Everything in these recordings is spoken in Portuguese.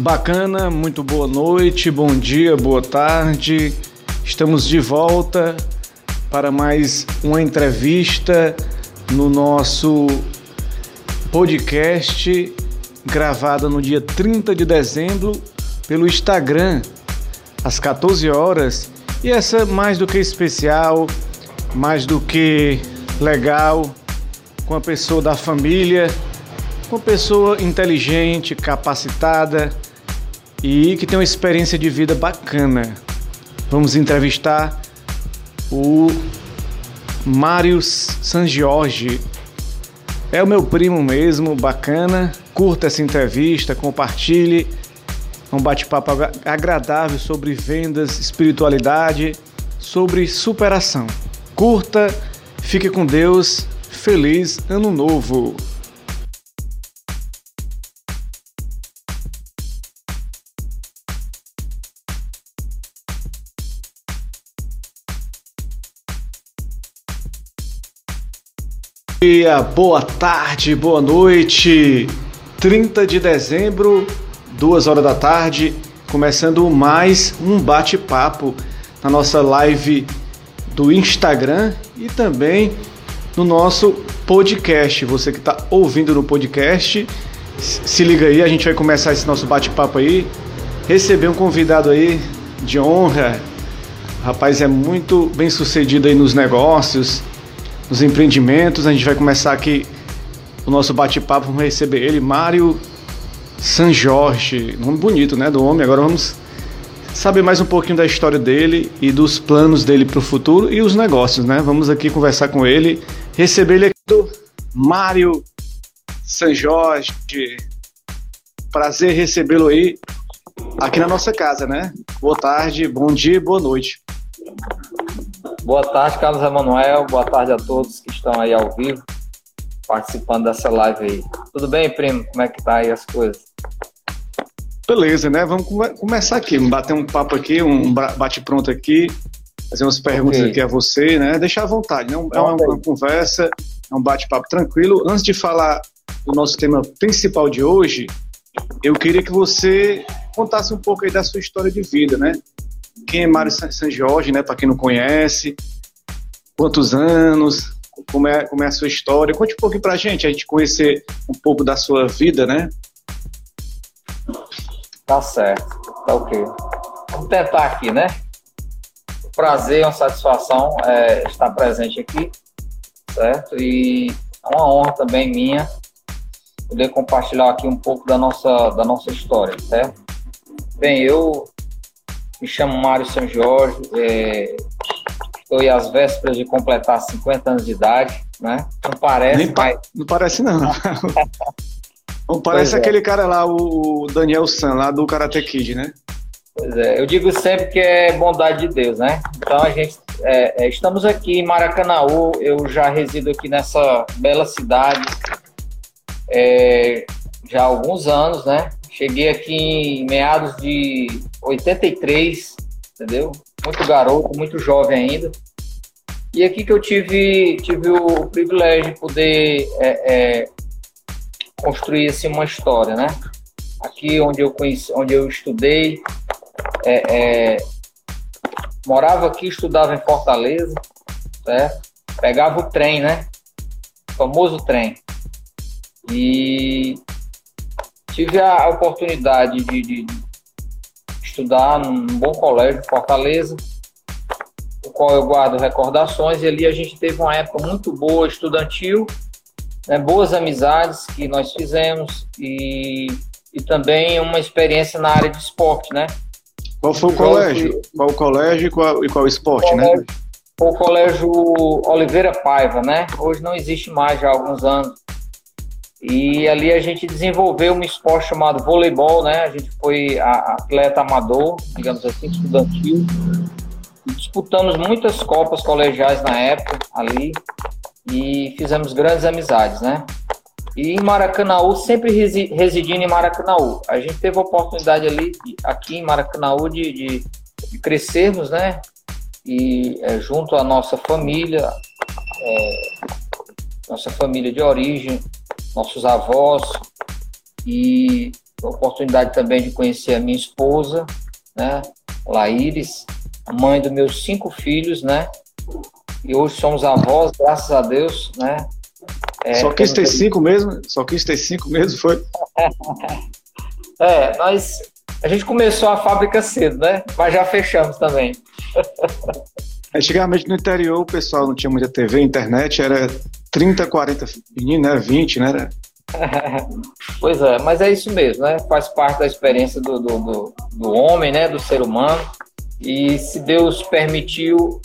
bacana, muito boa noite, bom dia, boa tarde. Estamos de volta para mais uma entrevista no nosso podcast gravada no dia 30 de dezembro pelo Instagram às 14 horas. E essa mais do que especial, mais do que legal, com a pessoa da família, com a pessoa inteligente, capacitada e que tem uma experiência de vida bacana. Vamos entrevistar o Mário San Jorge. É o meu primo mesmo, bacana. Curta essa entrevista, compartilhe. É um bate-papo agradável sobre vendas, espiritualidade, sobre superação. Curta, fique com Deus. Feliz Ano Novo! Dia, boa tarde, boa noite. 30 de dezembro, 2 horas da tarde, começando mais um bate-papo na nossa live do Instagram e também no nosso podcast. Você que está ouvindo no podcast, se liga aí, a gente vai começar esse nosso bate-papo aí. Receber um convidado aí de honra. O rapaz é muito bem sucedido aí nos negócios nos empreendimentos. A gente vai começar aqui o nosso bate-papo. Vamos receber ele, Mário San Jorge. Nome bonito, né? Do homem. Agora vamos saber mais um pouquinho da história dele e dos planos dele para o futuro e os negócios, né? Vamos aqui conversar com ele, receber ele aqui do Mário San Jorge. Prazer recebê-lo aí aqui na nossa casa, né? Boa tarde, bom dia, boa noite. Boa tarde, Carlos Emanuel. Boa tarde a todos que estão aí ao vivo, participando dessa live aí. Tudo bem, primo? Como é que tá aí as coisas? Beleza, né? Vamos começar aqui, bater um papo aqui, um bate-pronto aqui, fazer umas perguntas okay. aqui a você, né? Deixar à vontade, né? É uma, uma conversa, é um bate-papo tranquilo. Antes de falar do nosso tema principal de hoje, eu queria que você contasse um pouco aí da sua história de vida, né? Quem é Mário San Jorge, né? Para quem não conhece, quantos anos, como é, como é a sua história. Conte um pouquinho para a gente, a gente conhecer um pouco da sua vida, né? Tá certo, tá ok. Vamos tentar aqui, né? Prazer, uma satisfação é, estar presente aqui, certo? E é uma honra também minha poder compartilhar aqui um pouco da nossa, da nossa história, certo? Bem, eu me chamo Mário São Jorge, é, estou às vésperas de completar 50 anos de idade, né? Não parece, pa Não parece, não. não parece pois é. aquele é. cara lá, o Daniel San, lá do Karate Kid, né? Pois é, eu digo sempre que é bondade de Deus, né? Então a gente é, é, estamos aqui em Maracanaú, eu já resido aqui nessa bela cidade é, já há alguns anos, né? Cheguei aqui em meados de 83, entendeu? Muito garoto, muito jovem ainda. E aqui que eu tive, tive o privilégio de poder é, é, construir assim, uma história, né? Aqui onde eu conheci, onde eu estudei, é, é morava aqui, estudava em Fortaleza, certo? Pegava o trem, né? O famoso trem. E tive a oportunidade de, de estudar num bom colégio, Fortaleza, o qual eu guardo recordações, e ali a gente teve uma época muito boa, estudantil, né, boas amizades que nós fizemos e, e também uma experiência na área de esporte, né? Qual foi o colégio? Que... Qual o colégio e qual, e qual esporte, né? colégio, né? O colégio Oliveira Paiva, né? Hoje não existe mais já há alguns anos. E ali a gente desenvolveu um esporte chamado voleibol, né? A gente foi atleta amador, digamos assim, estudantil. Disputamos muitas copas colegiais na época ali e fizemos grandes amizades, né? E em Maracanaú, sempre residindo em Maracanaú. A gente teve a oportunidade ali, aqui em Maracanaú, de, de, de crescermos, né? E é, junto à nossa família, é, nossa família de origem, nossos avós, e a oportunidade também de conhecer a minha esposa, né, Laíris, mãe dos meus cinco filhos, né, e hoje somos avós, graças a Deus, né. É, Só quis ter cinco mesmo? Só quis ter cinco mesmo, foi? é, nós, a gente começou a fábrica cedo, né, mas já fechamos também. Antigamente no interior o pessoal não tinha muita TV, internet, era 30, 40 meninos, né? 20, né? pois é, mas é isso mesmo, né? Faz parte da experiência do, do, do, do homem, né? Do ser humano. E se Deus permitiu,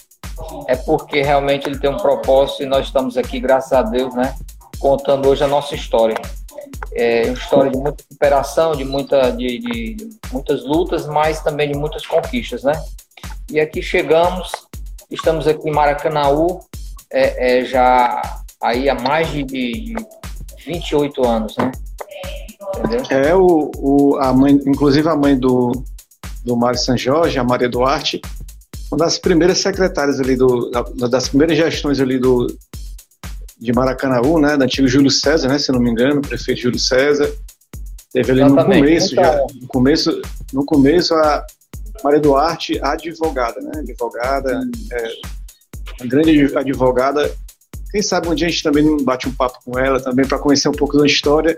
é porque realmente ele tem um propósito e nós estamos aqui, graças a Deus, né? Contando hoje a nossa história. É uma história de muita superação, de, muita, de, de muitas lutas, mas também de muitas conquistas, né? E aqui chegamos, estamos aqui em Maracanaú, é, é já aí há mais de, de 28 anos, né? Entendeu? É, o, o, a mãe, inclusive a mãe do, do Mário São Jorge, a Maria Duarte, uma das primeiras secretárias ali, do, das primeiras gestões ali do, de Maracanaú, né, do antigo Júlio César, né, se não me engano, prefeito Júlio César, teve ali Exatamente. no começo, então, já, no começo, no começo a Maria Duarte, advogada, né, advogada, é, uma grande advogada, quem sabe um dia a gente também bate um papo com ela também para conhecer um pouco da história.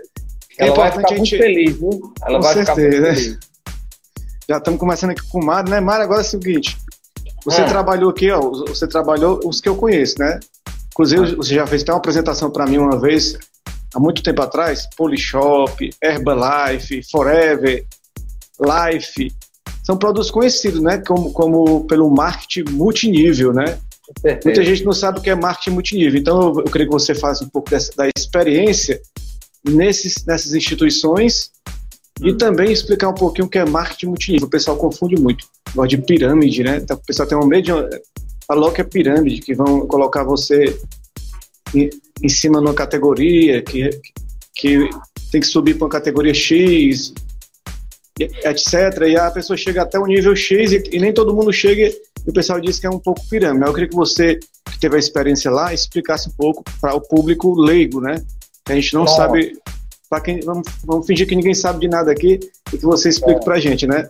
É ela vai ficar gente... muito feliz, viu? Ela com vai certeza. ficar muito feliz. Já estamos começando aqui com o Mário, né? Mário, agora é o seguinte. Você é. trabalhou aqui, ó, você trabalhou os que eu conheço, né? Inclusive, você já fez até uma apresentação para mim uma vez, há muito tempo atrás, Polishop, Herbalife, Forever, Life. São produtos conhecidos, né? Como, como pelo marketing multinível, né? Muita gente não sabe o que é marketing multinível. Então, eu, eu creio que você faça um pouco dessa, da experiência nesses, nessas instituições e hum. também explicar um pouquinho o que é marketing multinível. O pessoal confunde muito. Gosta de pirâmide, né? Então, o pessoal tem um medo de. Falou que é pirâmide, que vão colocar você em, em cima de uma categoria, que, que tem que subir para uma categoria X, etc. E a pessoa chega até o nível X e, e nem todo mundo chega e o pessoal diz que é um pouco pirâmide. Eu queria que você, que teve a experiência lá, explicasse um pouco para o público leigo, né? Que a gente não Bom. sabe. Para quem vamos, vamos, fingir que ninguém sabe de nada aqui e que você explique para a gente, né?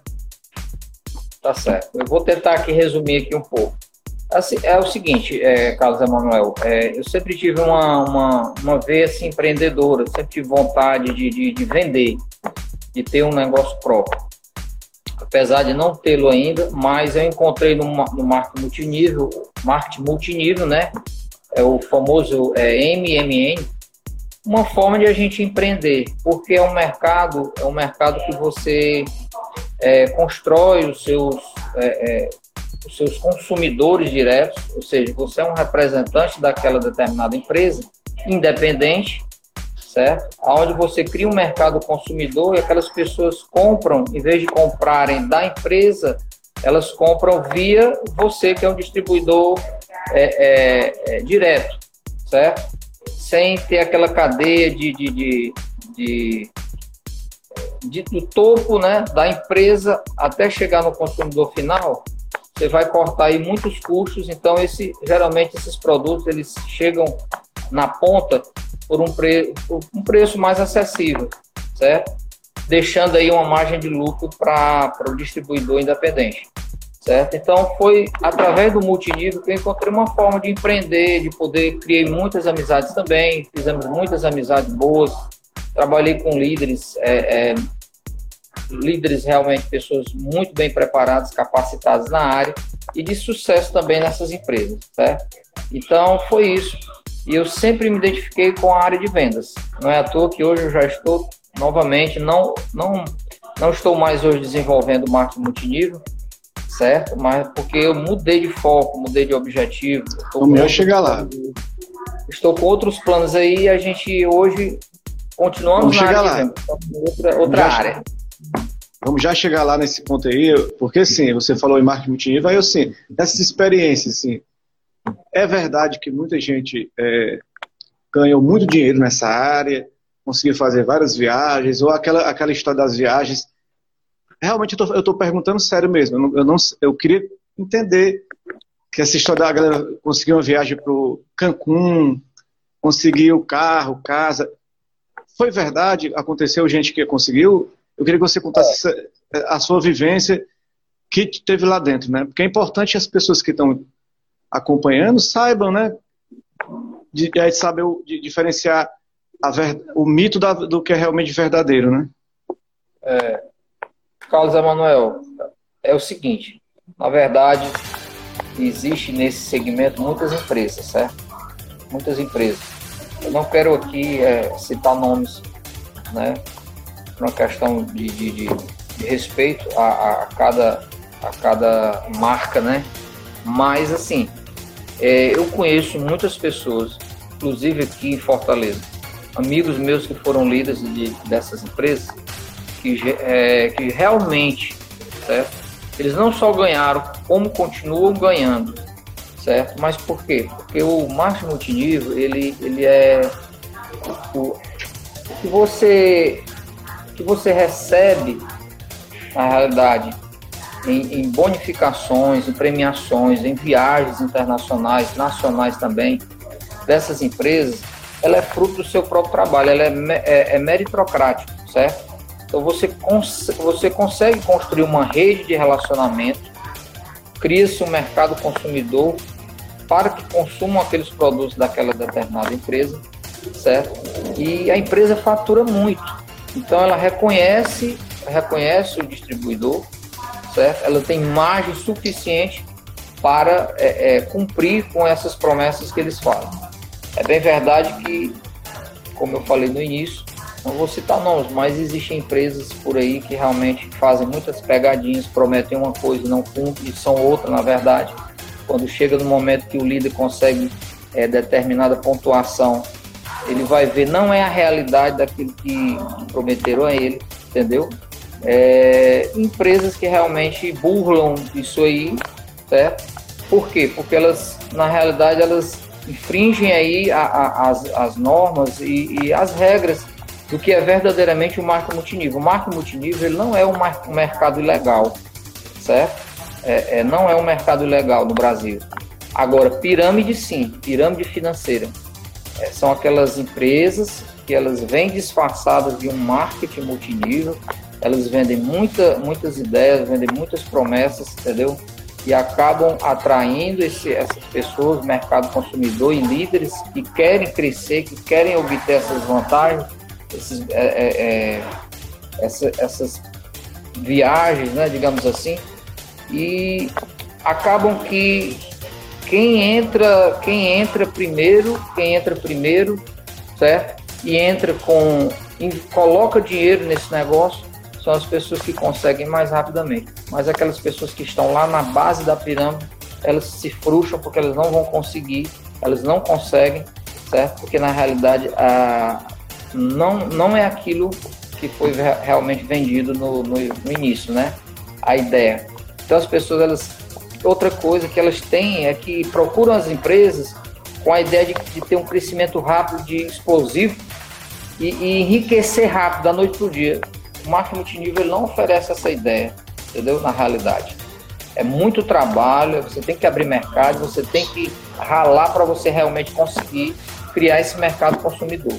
Tá certo. Eu vou tentar aqui resumir aqui um pouco. Assim, é o seguinte, é, Carlos Emanuel, é, eu sempre tive uma, uma, uma veia assim, empreendedora, sempre tive vontade de, de, de vender, de ter um negócio próprio apesar de não tê-lo ainda, mas eu encontrei no, no marketing multinível, marketing multinível, né? É o famoso é, MMN, uma forma de a gente empreender, porque é um mercado, é um mercado que você é, constrói os seus, é, é, os seus consumidores diretos, ou seja, você é um representante daquela determinada empresa, independente, certo? Onde você cria um mercado consumidor e aquelas pessoas compram, em vez de comprarem da empresa, elas compram via você, que é um distribuidor é, é, é, direto, certo? Sem ter aquela cadeia de, de, de, de, de, do topo né, da empresa até chegar no consumidor final, você vai cortar aí muitos custos, então esse, geralmente esses produtos eles chegam na ponta por um, pre, por um preço mais acessível, certo? Deixando aí uma margem de lucro para o distribuidor independente, certo? Então foi através do multinível que eu encontrei uma forma de empreender, de poder criar muitas amizades também, fizemos muitas amizades boas, trabalhei com líderes, é, é, líderes realmente pessoas muito bem preparadas, capacitadas na área e de sucesso também nessas empresas, certo? Então foi isso e eu sempre me identifiquei com a área de vendas. Não é à toa que hoje eu já estou novamente, não, não, não estou mais hoje desenvolvendo marketing multinível, certo? Mas porque eu mudei de foco, mudei de objetivo. O meu é chegar lá. Estou com outros planos aí e a gente hoje continuamos Vamos na chegar área lá. outra, outra área. Vamos já chegar lá nesse ponto aí, porque sim, você falou em marketing multinível, aí eu sim, essas experiências, sim, é verdade que muita gente é, ganhou muito dinheiro nessa área, conseguiu fazer várias viagens, ou aquela, aquela história das viagens. Realmente eu estou perguntando sério mesmo. Eu, não, eu, não, eu queria entender que essa história da galera conseguiu uma viagem para o Cancún, conseguiu carro, casa. Foi verdade? Aconteceu gente que conseguiu? Eu queria que você contasse a sua vivência que teve lá dentro, né? Porque é importante as pessoas que estão acompanhando saibam, né? De, de saber de diferenciar ver, o mito da, do que é realmente verdadeiro, né? É, Carlos Emanuel, é o seguinte, na verdade, existe nesse segmento muitas empresas, certo? Muitas empresas. Eu não quero aqui é, citar nomes, né? Por uma questão de, de, de, de respeito a, a, cada, a cada marca, né? Mas, assim, é, eu conheço muitas pessoas, inclusive aqui em Fortaleza, amigos meus que foram líderes de, dessas empresas, que, é, que realmente, certo? Eles não só ganharam, como continuam ganhando, certo? Mas por quê? Porque o marketing multinível, ele, ele é o, que você que você recebe na realidade em, em, bonificações, em premiações, em viagens internacionais, nacionais também dessas empresas, ela é fruto do seu próprio trabalho, ela é, é, é meritocrático, certo? Então você, cons você consegue construir uma rede de relacionamento, cria-se um mercado consumidor para que consumam aqueles produtos daquela determinada empresa, certo? E a empresa fatura muito. Então ela reconhece, reconhece o distribuidor, certo? Ela tem margem suficiente para é, é, cumprir com essas promessas que eles falam. É bem verdade que, como eu falei no início, não vou citar nomes, mas existem empresas por aí que realmente fazem muitas pegadinhas, prometem uma coisa e não cumprem, e são outra na verdade. Quando chega no momento que o líder consegue é, determinada pontuação, ele vai ver não é a realidade daquilo que prometeram a ele, entendeu? É, empresas que realmente burlam isso aí, certo? Por quê? Porque elas, na realidade, elas infringem aí a, a, as, as normas e, e as regras do que é verdadeiramente o marco multinível. O marco multinível ele não é um, mercado ilegal, certo? É, é, não é um mercado ilegal no Brasil. Agora, pirâmide sim, pirâmide financeira. É, são aquelas empresas que elas vêm disfarçadas de um marketing multinível, elas vendem muita, muitas ideias, vendem muitas promessas, entendeu? E acabam atraindo esse, essas pessoas, mercado consumidor e líderes que querem crescer, que querem obter essas vantagens esses, é, é, é, essa, essas viagens, né, digamos assim, e acabam que quem entra, quem entra primeiro, quem entra primeiro, certo? E entra com, coloca dinheiro nesse negócio, são as pessoas que conseguem mais rapidamente. Mas aquelas pessoas que estão lá na base da pirâmide, elas se frustram porque elas não vão conseguir, elas não conseguem, certo? Porque na realidade a, não, não é aquilo que foi realmente vendido no, no, no início, né? A ideia. Então as pessoas, elas, outra coisa que elas têm é que procuram as empresas com a ideia de, de ter um crescimento rápido, de explosivo e, e enriquecer rápido da noite para o dia. O marketing multinível não oferece essa ideia, entendeu? Na realidade. É muito trabalho, você tem que abrir mercado, você tem que ralar para você realmente conseguir criar esse mercado consumidor.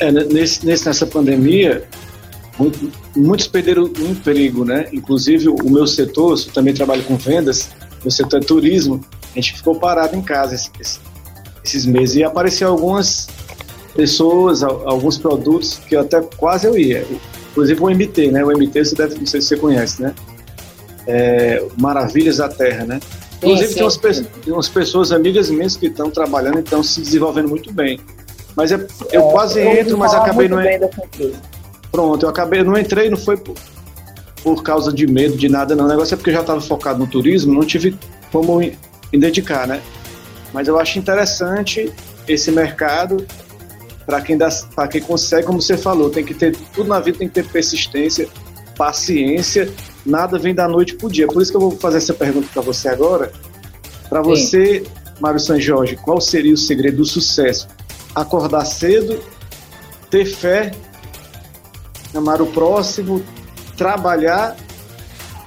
É, nesse, nessa pandemia, muitos perderam o emprego, né? Inclusive o meu setor, eu também trabalho com vendas, meu setor é turismo, a gente ficou parado em casa esses, esses meses e apareceu algumas pessoas, alguns produtos que até quase eu ia. Inclusive o MT, né? O MT você deve, não sei se você conhece, né? É, Maravilhas da Terra, né? Inclusive tem, umas, tem umas pessoas amigas minhas que estão trabalhando e estão se desenvolvendo muito bem. Mas eu, eu é, quase eu entro, mas acabei não Pronto, eu acabei, não entrei, não foi por, por causa de medo de nada, não. O negócio é porque eu já estava focado no turismo, não tive como me dedicar, né? Mas eu acho interessante esse mercado para quem, dá, quem consegue, como você falou, tem que ter tudo na vida tem que ter persistência, paciência, nada vem da noite para o dia. Por isso que eu vou fazer essa pergunta para você agora. Para você, Mário San Jorge, qual seria o segredo do sucesso? acordar cedo, ter fé, amar o próximo, trabalhar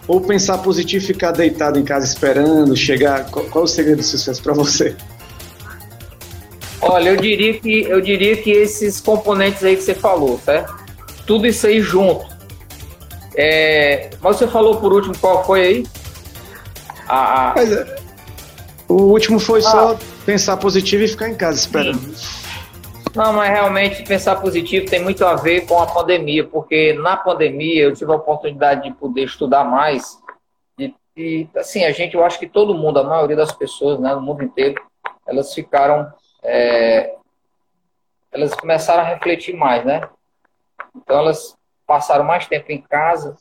ou pensar positivo e ficar deitado em casa esperando chegar? Qual, qual é o segredo do sucesso para você? Olha, eu diria que eu diria que esses componentes aí que você falou, certo? Tudo isso aí junto, É, mas você falou por último qual foi aí? A, a... É, o último foi ah. só pensar positivo e ficar em casa esperando. Sim. Não, mas realmente pensar positivo tem muito a ver com a pandemia, porque na pandemia eu tive a oportunidade de poder estudar mais. E, e assim, a gente, eu acho que todo mundo, a maioria das pessoas, né, no mundo inteiro, elas ficaram. É, elas começaram a refletir mais, né? Então elas passaram mais tempo em casa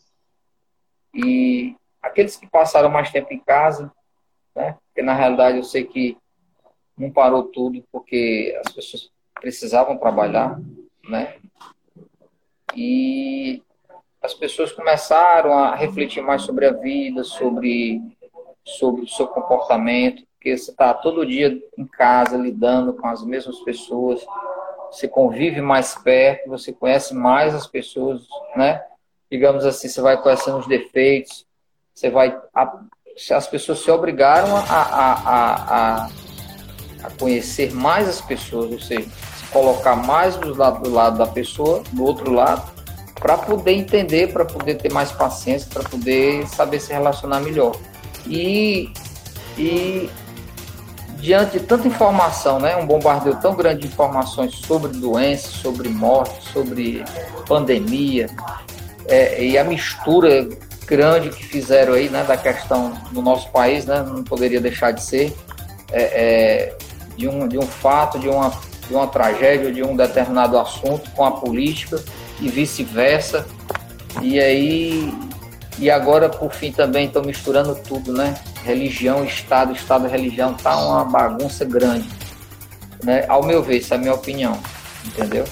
e aqueles que passaram mais tempo em casa, né? Porque na realidade eu sei que não parou tudo porque as pessoas precisavam trabalhar, né? E as pessoas começaram a refletir mais sobre a vida, sobre, sobre o seu comportamento, porque você está todo dia em casa lidando com as mesmas pessoas, você convive mais perto, você conhece mais as pessoas, né? Digamos assim, você vai conhecendo os defeitos, você vai. A, as pessoas se obrigaram a, a, a, a, conhecer mais as pessoas, ou seja, colocar mais do lado, do lado da pessoa, do outro lado, para poder entender, para poder ter mais paciência, para poder saber se relacionar melhor. E, e diante de tanta informação, né, um bombardeio tão grande de informações sobre doenças, sobre morte, sobre pandemia, é, e a mistura grande que fizeram aí, né, da questão do nosso país, né, não poderia deixar de ser, é, é, de, um, de um fato, de uma de uma tragédia, de um determinado assunto com a política e vice-versa. E aí, e agora por fim também estão misturando tudo, né? Religião, Estado, Estado religião, tá uma bagunça grande. Né? Ao meu ver, essa é a minha opinião, entendeu?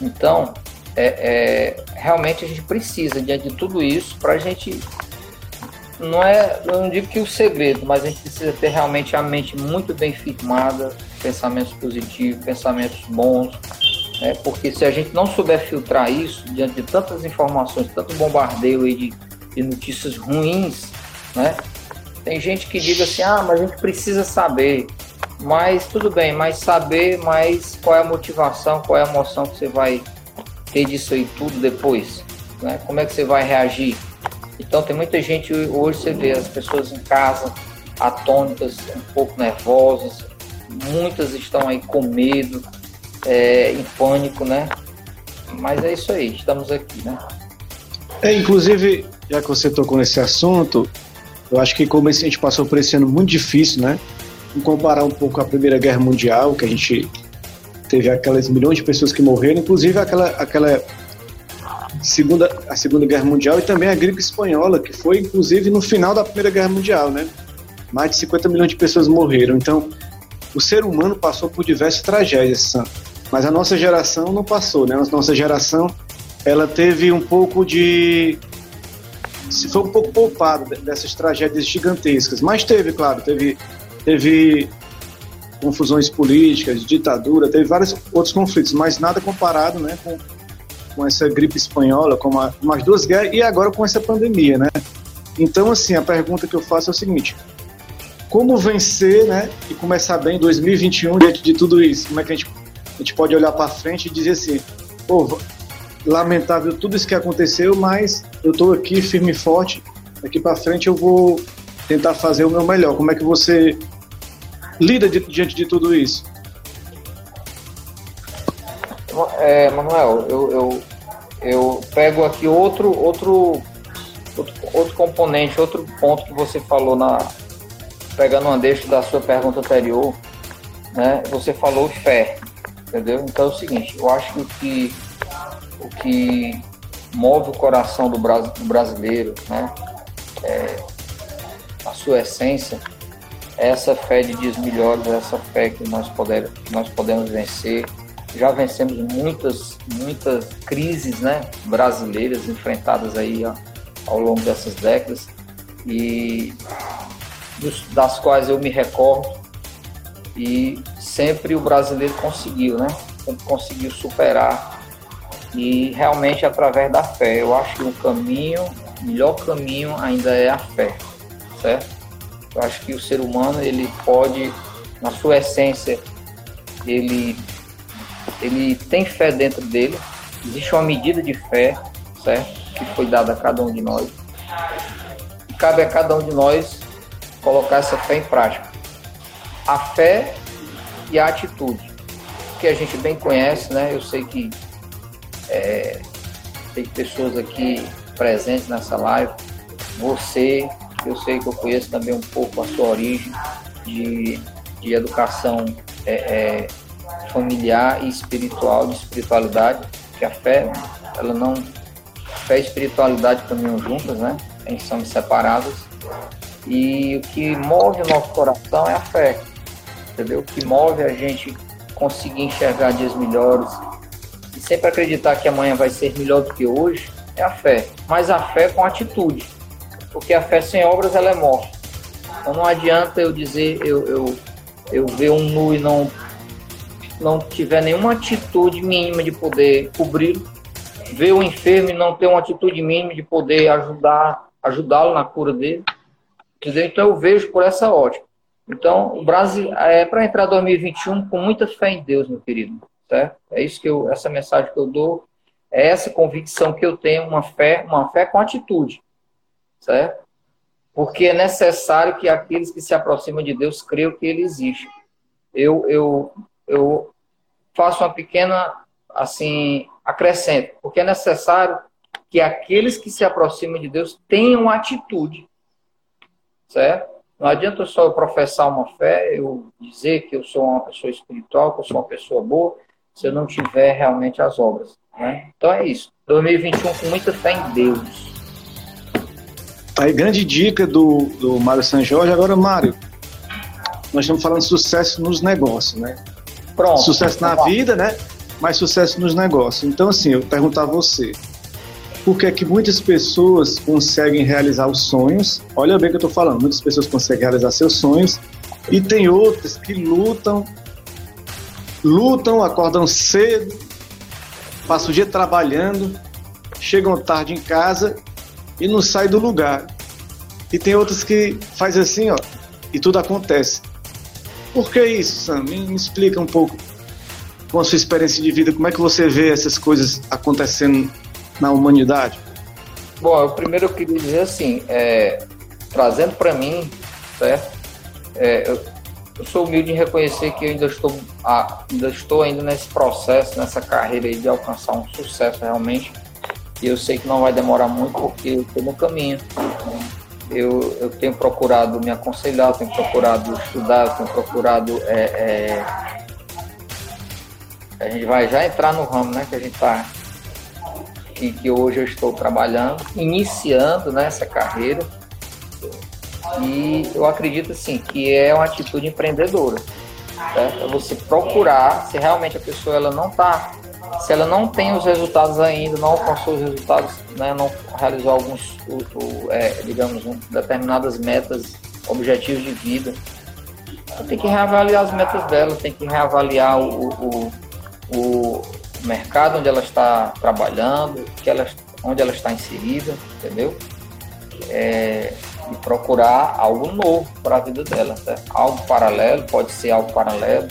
Então, é, é, realmente a gente precisa, diante de tudo isso, para a gente. Não é, eu não digo que o segredo, mas a gente precisa ter realmente a mente muito bem firmada, pensamentos positivos, pensamentos bons, né? porque se a gente não souber filtrar isso diante de tantas informações, tanto bombardeio aí de, de notícias ruins, né? Tem gente que diz assim, ah, mas a gente precisa saber. Mas tudo bem, mas saber, mas qual é a motivação, qual é a emoção que você vai ter disso aí tudo depois? Né? Como é que você vai reagir? Então tem muita gente hoje você vê as pessoas em casa atônitas, um pouco nervosas, muitas estão aí com medo, é, em pânico, né? Mas é isso aí, estamos aqui, né? É, inclusive, já que você tocou nesse assunto, eu acho que como a gente passou por esse ano muito difícil, né? Em comparar um pouco a Primeira Guerra Mundial, que a gente teve aquelas milhões de pessoas que morreram, inclusive aquela, aquela segunda, a Segunda Guerra Mundial e também a gripe espanhola, que foi inclusive no final da Primeira Guerra Mundial, né? Mais de 50 milhões de pessoas morreram. Então, o ser humano passou por diversas tragédias, Sam, mas a nossa geração não passou, né? A nossa geração ela teve um pouco de se foi um pouco poupada dessas tragédias gigantescas, mas teve, claro, teve teve confusões políticas, ditadura, teve vários outros conflitos, mas nada comparado, né, com, com essa gripe espanhola, com, a, as duas guerras e agora com essa pandemia, né? Então, assim, a pergunta que eu faço é o seguinte: como vencer, né, e começar bem 2021 diante de tudo isso? Como é que a gente, a gente pode olhar para frente e dizer assim, pô, lamentável tudo isso que aconteceu, mas eu estou aqui firme e forte, daqui para frente eu vou tentar fazer o meu melhor. Como é que você lida diante de tudo isso? É, Manuel, eu, eu, eu pego aqui outro, outro, outro, outro componente, outro ponto que você falou na, pegando uma deixa da sua pergunta anterior, né, você falou fé, entendeu? Então é o seguinte, eu acho que o que, move o coração do, brasileiro, né, é, a sua essência, essa fé de dias melhores, essa fé que nós, poder, que nós podemos vencer. Já vencemos muitas, muitas crises né, brasileiras enfrentadas aí ao longo dessas décadas e das quais eu me recordo e sempre o brasileiro conseguiu, né? Sempre conseguiu superar e realmente através da fé. Eu acho que o caminho, o melhor caminho ainda é a fé, certo? Eu acho que o ser humano ele pode, na sua essência, ele ele tem fé dentro dele. Existe uma medida de fé, certo? que foi dado a cada um de nós. E cabe a cada um de nós colocar essa fé em prática. A fé e a atitude, que a gente bem conhece, né? Eu sei que é, tem pessoas aqui presentes nessa live, você, eu sei que eu conheço também um pouco a sua origem de, de educação é, é, familiar e espiritual, de espiritualidade, que a fé, ela não. Fé e espiritualidade caminham juntas, né? Eles são separadas. E o que move o nosso coração é a fé, entendeu? O que move a gente conseguir enxergar dias melhores sempre acreditar que amanhã vai ser melhor do que hoje é a fé. Mas a fé com atitude, porque a fé sem obras ela é morte. Então não adianta eu dizer, eu, eu, eu ver um nu e não não tiver nenhuma atitude mínima de poder cobri-lo, ver o enfermo e não ter uma atitude mínima de poder ajudar, ajudá-lo na cura dele. Entendeu? Então eu vejo por essa ótica. Então, o Brasil é para entrar 2021 com muita fé em Deus, meu querido, certo? É isso que eu, essa mensagem que eu dou, é essa convicção que eu tenho, uma fé, uma fé com atitude, certo? Porque é necessário que aqueles que se aproximam de Deus creiam que Ele existe. Eu, eu eu faço uma pequena, assim, acrescento, porque é necessário que aqueles que se aproximam de Deus tenham atitude, certo? Não adianta só eu professar uma fé, eu dizer que eu sou uma pessoa espiritual, que eu sou uma pessoa boa, se eu não tiver realmente as obras. Né? Então é isso. 2021 com muita fé em Deus. Aí, grande dica do, do Mário San Jorge. Agora, Mário, nós estamos falando de sucesso nos negócios, né? Pronto. Sucesso na vida, né? Mas sucesso nos negócios. Então, assim, eu perguntar a você. Por que é que muitas pessoas conseguem realizar os sonhos? Olha bem o que eu estou falando. Muitas pessoas conseguem realizar seus sonhos e tem outras que lutam, lutam, acordam cedo, passam o dia trabalhando, chegam tarde em casa e não saem do lugar. E tem outras que faz assim, ó, e tudo acontece. Por que isso, Sam? Me, me explica um pouco com a sua experiência de vida, como é que você vê essas coisas acontecendo na humanidade? Bom, eu primeiro eu queria dizer assim, é, trazendo para mim, certo? É, eu, eu, sou humilde em reconhecer que eu ainda estou, ainda estou ainda nesse processo, nessa carreira de alcançar um sucesso realmente. E eu sei que não vai demorar muito porque eu estou no caminho eu, eu tenho procurado me aconselhar, tenho procurado estudar, tenho procurado. É, é, a gente vai já entrar no ramo né, que a gente está. Que, que hoje eu estou trabalhando, iniciando né, essa carreira. E eu acredito assim que é uma atitude empreendedora. Certo? É você procurar se realmente a pessoa ela não está se ela não tem os resultados ainda, não alcançou os resultados, né, não realizou alguns, é, digamos, um, determinadas metas, objetivos de vida, tem que reavaliar as metas dela, tem que reavaliar o, o, o mercado onde ela está trabalhando, que ela, onde ela está inserida, entendeu? É, e procurar algo novo para a vida dela, certo? algo paralelo, pode ser algo paralelo,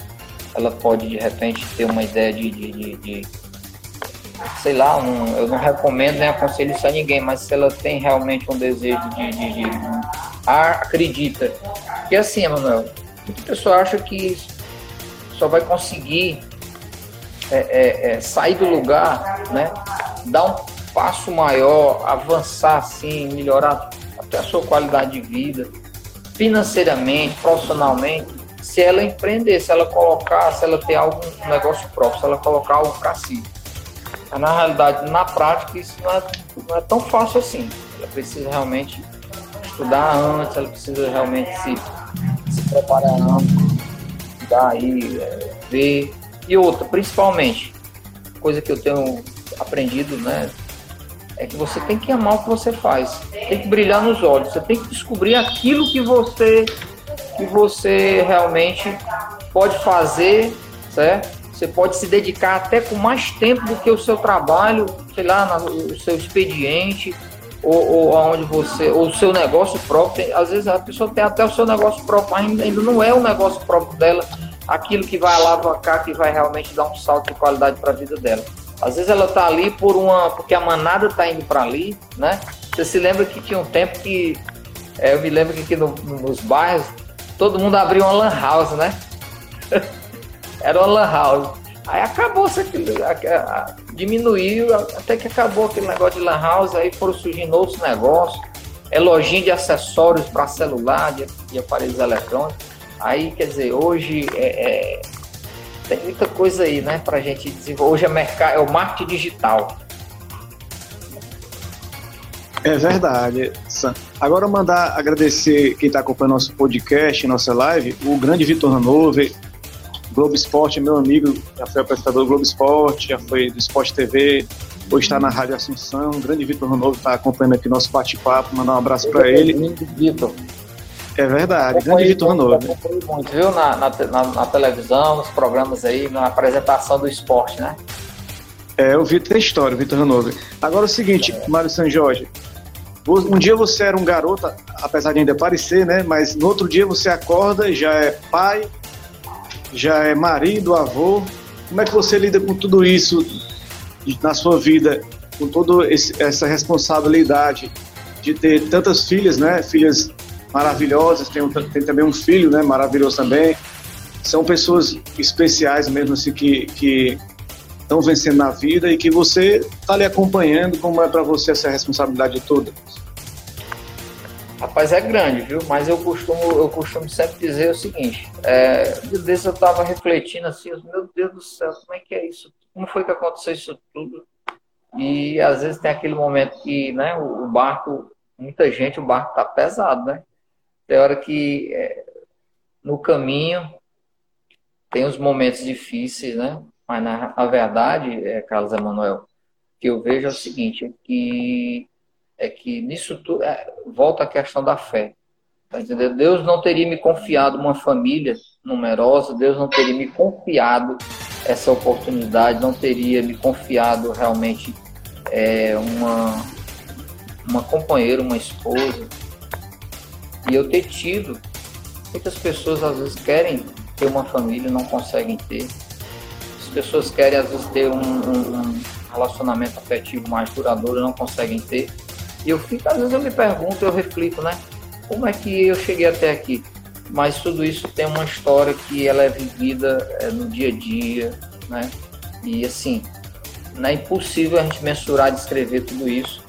ela pode de repente ter uma ideia de, de, de, de sei lá, um, eu não recomendo nem aconselho isso a ninguém, mas se ela tem realmente um desejo de, de, de ah, acredita. que assim, Emanuel, muita pessoa acha que só vai conseguir é, é, é, sair do lugar, né? Dar um passo maior, avançar assim, melhorar a sua qualidade de vida, financeiramente, profissionalmente, se ela empreender, se ela colocar, se ela ter algum negócio próprio, se ela colocar algo para si. Mas, na realidade, na prática, isso não é, não é tão fácil assim. Ela precisa realmente estudar antes, ela precisa realmente se, se preparar antes, estudar aí, é, ver. E outra, principalmente, coisa que eu tenho aprendido, né? É que você tem que amar o que você faz. Tem que brilhar nos olhos. Você tem que descobrir aquilo que você que você realmente pode fazer, certo? Você pode se dedicar até com mais tempo do que o seu trabalho, sei lá, no seu expediente, ou, ou aonde você, ou o seu negócio próprio. Às vezes a pessoa tem até o seu negócio próprio, ainda, ainda não é o negócio próprio dela, aquilo que vai alavancar, que vai realmente dar um salto de qualidade para a vida dela. Às vezes ela tá ali por uma. porque a manada tá indo para ali, né? Você se lembra que tinha um tempo que. É, eu me lembro que aqui no, nos bairros todo mundo abria uma lan house, né? Era uma lan house. Aí acabou, diminuiu, até que acabou aquele negócio de lan house, aí foram surgindo outros negócios, é lojinha de acessórios para celular, de, de, aparelhos eletrônicos. Aí, quer dizer, hoje é, é, tem muita coisa aí, né, para a gente desenvolver. Hoje é, mercado, é o marketing digital. É verdade, Sam. Agora mandar agradecer quem está acompanhando nosso podcast, nossa live, o grande Vitor Hanover, Globo Esporte, meu amigo, já foi apresentador do Globo Esporte, já foi do Esporte TV, hoje está na Rádio Assunção. O grande Vitor Hanover está acompanhando aqui nosso bate-papo, mandar um abraço para ele. Vitor. É verdade, grande Vitor Hanover. Muito, viu? Na, na, na, televisão, nos programas aí, na apresentação do esporte, né? É, o Vitor tem história, o Vitor Hanover. Agora é o seguinte, é. Mário São Jorge, um dia você era um garoto, apesar de ainda parecer, né? Mas no outro dia você acorda e já é pai, já é marido, avô. Como é que você lida com tudo isso na sua vida, com toda essa responsabilidade de ter tantas filhas, né? Filhas maravilhosas, tem, tem também um filho, né? Maravilhoso também. São pessoas especiais mesmo, assim, que, que estão vencendo na vida e que você está ali acompanhando. Como é para você essa responsabilidade toda? Rapaz, é grande, viu? Mas eu costumo, eu costumo sempre dizer o seguinte: é, desde eu estava refletindo assim, meu Deus do céu, como é que é isso? Como foi que aconteceu isso tudo? E às vezes tem aquele momento que, né, o, barco, muita gente, o barco tá pesado, né? Tem hora que é, no caminho tem os momentos difíceis, né? Mas na, na verdade, é, Carlos Emanuel, que eu vejo é o seguinte, é que é que nisso tudo é, volta a questão da fé. Tá? Deus não teria me confiado uma família numerosa, Deus não teria me confiado essa oportunidade, não teria me confiado realmente é, uma, uma companheira, uma esposa. E eu ter tido, muitas pessoas às vezes querem ter uma família não conseguem ter. As pessoas querem às vezes ter um, um, um relacionamento afetivo mais duradouro não conseguem ter. E eu fico, às vezes eu me pergunto, eu reflito, né? Como é que eu cheguei até aqui? Mas tudo isso tem uma história que ela é vivida é, no dia a dia, né? E assim, não é impossível a gente mensurar, descrever tudo isso.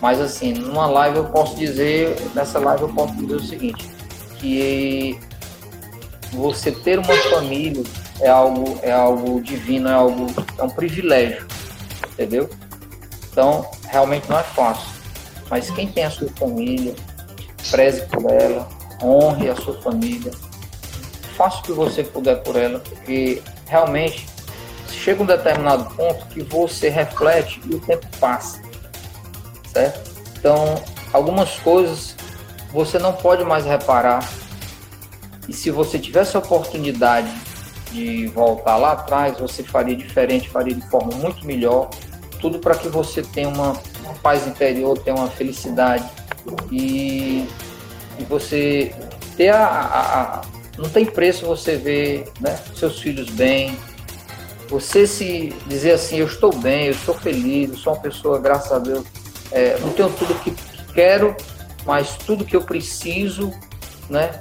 Mas assim, numa live eu posso dizer, nessa live eu posso dizer o seguinte, que você ter uma família é algo, é algo divino, é algo, é um privilégio, entendeu? Então, realmente não é fácil. Mas quem tem a sua família, preze por ela, honre a sua família, faça o que você puder por ela, porque realmente chega um determinado ponto que você reflete e o tempo passa, certo? Então, algumas coisas você não pode mais reparar. E se você tivesse a oportunidade de voltar lá atrás, você faria diferente, faria de forma muito melhor. Tudo para que você tenha uma uma paz interior, ter uma felicidade e, e você ter a, a, a, não tem preço você ver né, seus filhos bem, você se dizer assim, eu estou bem, eu estou feliz, eu sou uma pessoa, graças a Deus, é, não tenho tudo que, que quero, mas tudo que eu preciso, né?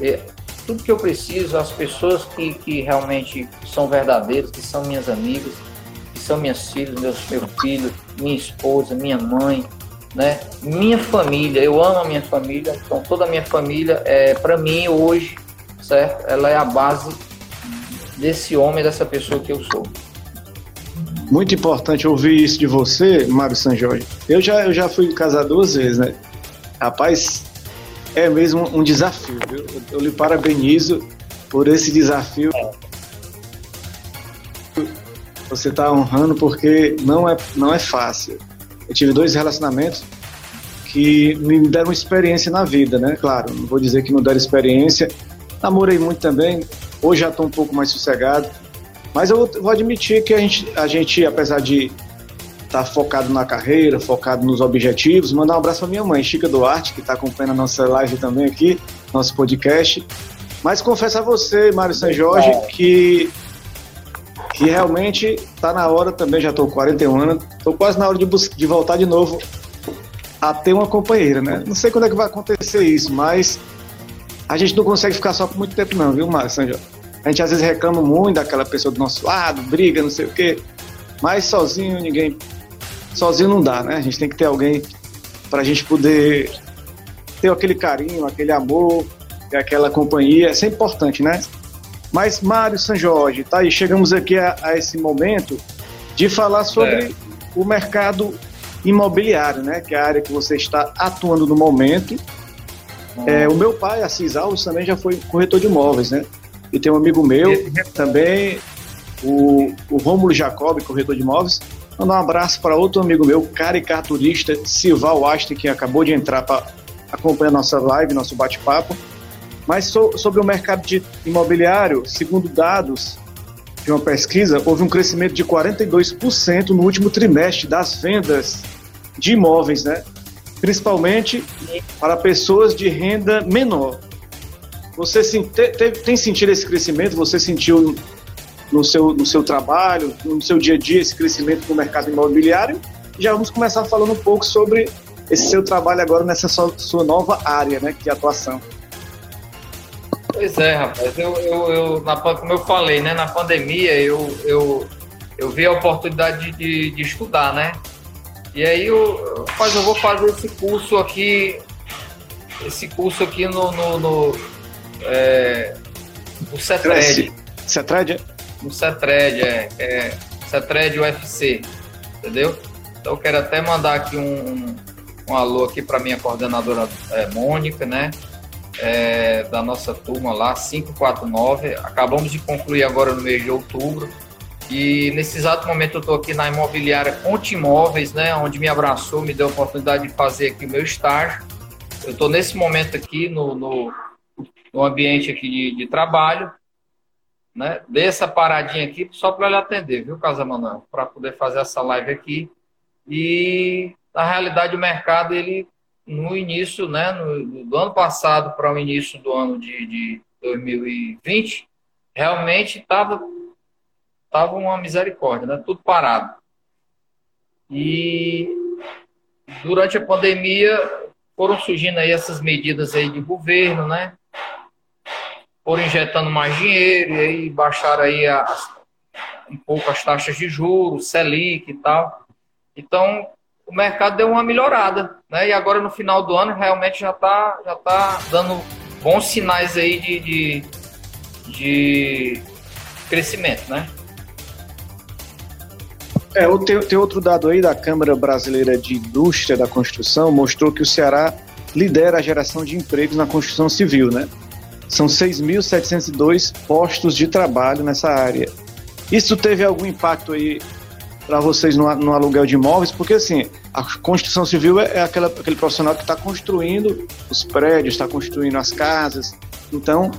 É, tudo que eu preciso, as pessoas que, que realmente são verdadeiras, que são minhas amigas, são minhas filhas, meus, meu filho, minha esposa, minha mãe, né? Minha família, eu amo a minha família, então toda a minha família, é, para mim hoje, certo? Ela é a base desse homem, dessa pessoa que eu sou. Muito importante ouvir isso de você, Mário São Jorge. Eu já, eu já fui casado duas vezes, né? Rapaz, é mesmo um desafio? Eu, eu lhe parabenizo por esse desafio. Você está honrando porque não é, não é fácil. Eu tive dois relacionamentos que me deram experiência na vida, né? Claro, não vou dizer que não deram experiência. Namorei muito também, hoje já estou um pouco mais sossegado. Mas eu vou admitir que a gente, a gente apesar de estar tá focado na carreira, focado nos objetivos, mandar um abraço para minha mãe, Chica Duarte, que está acompanhando a nossa live também aqui, nosso podcast. Mas confesso a você, Mário São Jorge, que que realmente está na hora também, já estou 41 anos, estou quase na hora de, de voltar de novo a ter uma companheira, né? Não sei quando é que vai acontecer isso, mas a gente não consegue ficar só por muito tempo não, viu, Márcio? A gente às vezes reclama muito daquela pessoa do nosso lado, briga, não sei o quê, mas sozinho ninguém... Sozinho não dá, né? A gente tem que ter alguém para a gente poder ter aquele carinho, aquele amor, aquela companhia. Isso é importante, né? Mas, Mário São Jorge, tá aí, chegamos aqui a, a esse momento de falar sobre é. o mercado imobiliário, né? Que é a área que você está atuando no momento. Hum. É, o meu pai, Assis Alves, também já foi corretor de imóveis, né? E tem um amigo meu também, o, o Rômulo Jacob, corretor de imóveis. Mandar um abraço para outro amigo meu, caricaturista, Silval Aste, que acabou de entrar para acompanhar nossa live, nosso bate-papo. Mas so, sobre o mercado de imobiliário, segundo dados de uma pesquisa, houve um crescimento de 42% no último trimestre das vendas de imóveis, né? Principalmente para pessoas de renda menor. Você te, te, tem sentido esse crescimento? Você sentiu no seu, no seu trabalho, no seu dia a dia, esse crescimento no mercado imobiliário? Já vamos começar falando um pouco sobre esse seu trabalho agora nessa sua, sua nova área né, de atuação. Pois é, rapaz. Eu, eu, eu na, como eu falei, né, na pandemia eu, eu, eu vi a oportunidade de, de estudar, né? E aí eu, rapaz, eu vou fazer esse curso aqui, esse curso aqui no, no, no, é, no CETRED. CETRED? No CETRED, é, é CETRED UFC, entendeu? Então eu quero até mandar aqui um, um alô aqui para minha coordenadora é, Mônica, né? é, da nossa turma lá, 549. Acabamos de concluir agora no mês de outubro. E nesse exato momento eu estou aqui na imobiliária Conte Imóveis, né, onde me abraçou, me deu a oportunidade de fazer aqui o meu estágio. Eu estou nesse momento aqui no, no, no ambiente aqui de, de, trabalho, né? Dei essa paradinha aqui só para ele atender, viu, Casa Manuel? Para poder fazer essa live aqui. E na realidade o mercado ele no início, né, no, do ano passado para o início do ano de, de 2020, realmente estava tava uma misericórdia, né, tudo parado. E durante a pandemia foram surgindo aí essas medidas aí de governo, né, foram injetando mais dinheiro e aí baixaram aí um pouco as taxas de juros, Selic e tal. Então, o mercado deu uma melhorada, né? E agora no final do ano realmente já está já tá dando bons sinais aí de, de, de crescimento, né? É, tem, tem outro dado aí da Câmara Brasileira de Indústria da Construção, mostrou que o Ceará lidera a geração de empregos na construção civil, né? São 6.702 postos de trabalho nessa área. Isso teve algum impacto aí para vocês no, no, aluguel de imóveis, porque assim, a construção civil é, é aquela, aquele profissional que está construindo os prédios, está construindo as casas. Então,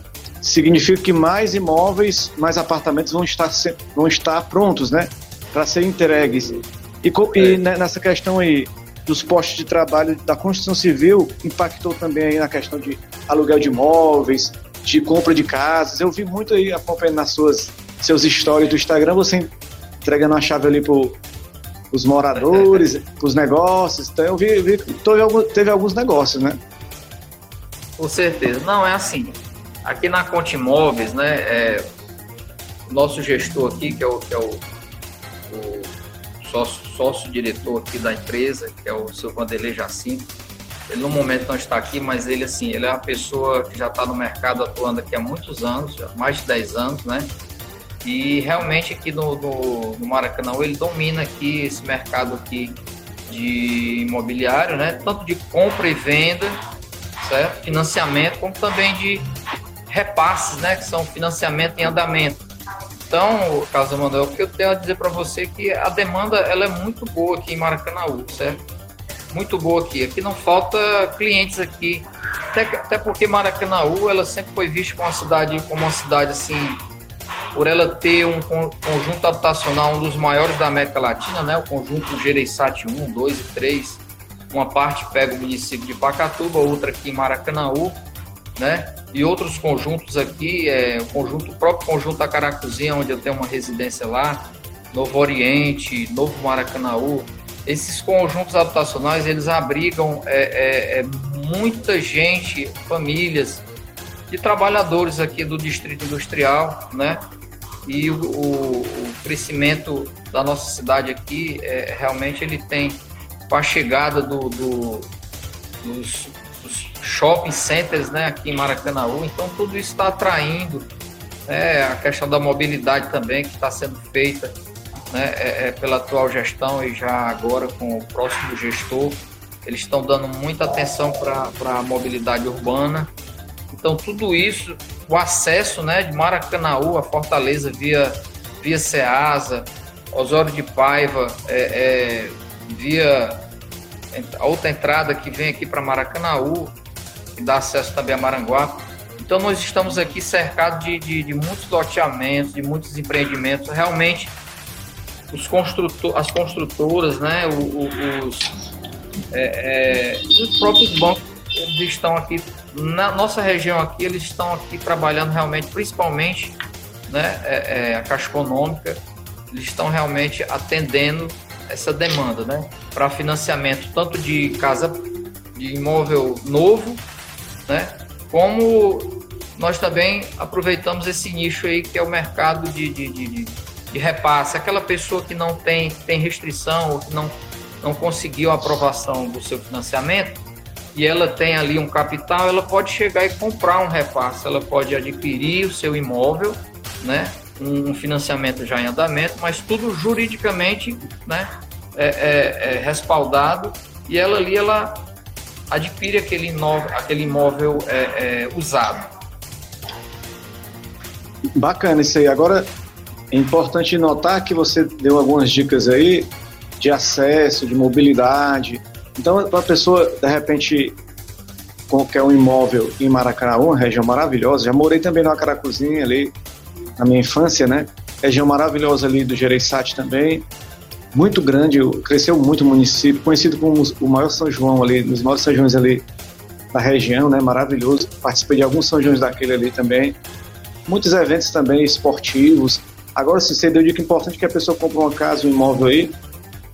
significa que mais imóveis, mais apartamentos vão estar, vão estar prontos, né? Para serem entregues. E, é. e nessa questão aí dos postos de trabalho da construção civil, impactou também aí na questão de aluguel de imóveis, de compra de casas. Eu vi muito aí acompanhando nas suas seus stories do Instagram, você entregando a chave ali para os moradores, para os negócios. Então eu vi, vi teve, alguns, teve alguns negócios, né? Com certeza. Não, é assim. Aqui na Conte Imóveis, né, é, nosso gestor aqui, que é o, que é o, o sócio, sócio diretor aqui da empresa, que é o seu Vanderlei Jacinto, ele no momento não está aqui, mas ele assim, ele é uma pessoa que já está no mercado atuando aqui há muitos anos, mais de 10 anos, né? E realmente aqui no, no, no Maracanã ele domina aqui esse mercado aqui de imobiliário, né? Tanto de compra e venda, certo? Financiamento, como também de repasses, né? Que são financiamento em andamento. Então, Casa Manuel, o que eu tenho a dizer para você é que a demanda ela é muito boa aqui em Maracanã, certo? Muito boa aqui. Aqui não falta clientes aqui. Até, até porque Maracanã ela sempre foi vista como uma cidade, como uma cidade assim por ela ter um conjunto habitacional um dos maiores da América Latina, né? o conjunto Gereissati 1, 2 e 3. Uma parte pega o município de Pacatuba, outra aqui em Maracanãú. né? E outros conjuntos aqui, é, o conjunto, o próprio conjunto da Caracuzinha, onde eu tenho uma residência lá, Novo Oriente, Novo Maracanaú, esses conjuntos habitacionais, eles abrigam é, é, é muita gente, famílias, de trabalhadores aqui do Distrito Industrial, né? E o, o, crescimento da nossa cidade aqui, é, realmente ele tem, com a chegada do, do dos, dos, shopping centers né, aqui em Maracanaú, então tudo isso está atraindo né, a questão da mobilidade também, que está sendo feita né, é, é, pela atual gestão e já agora com o próximo gestor. Eles estão dando muita atenção para a mobilidade urbana. Então, tudo isso, o acesso né, de Maracanaú a Fortaleza via, via Ceasa, Osório de Paiva, é, é, via a outra entrada que vem aqui para Maracanaú, que dá acesso também a Maranguape. Então, nós estamos aqui cercados de, de, de muitos loteamentos, de muitos empreendimentos. Realmente, os construtor, as construtoras, né, os, é, é, os próprios bancos, eles estão aqui, na nossa região aqui, eles estão aqui trabalhando realmente, principalmente né, é, é a Caixa Econômica, eles estão realmente atendendo essa demanda, né? Para financiamento tanto de casa, de imóvel novo, né? Como nós também aproveitamos esse nicho aí que é o mercado de, de, de, de repasse. Aquela pessoa que não tem, tem restrição ou que não, não conseguiu a aprovação do seu financiamento e ela tem ali um capital, ela pode chegar e comprar um repasse, ela pode adquirir o seu imóvel, né? um financiamento já em andamento, mas tudo juridicamente né, é, é, é respaldado e ela ali ela adquire aquele imóvel, aquele imóvel é, é, usado. Bacana isso aí. Agora é importante notar que você deu algumas dicas aí de acesso, de mobilidade. Então, para a pessoa, de repente, qualquer um imóvel em Maracanã, uma região maravilhosa, já morei também numa Caracuzinha ali, na minha infância, né? Região maravilhosa ali do Gereissati também, muito grande, cresceu muito o município, conhecido como o maior São João ali, nos maiores São Joões ali da região, né? Maravilhoso. Participei de alguns São Joões daquele ali também. Muitos eventos também esportivos. Agora, se você deu dica importante que a pessoa compra uma casa, um imóvel aí,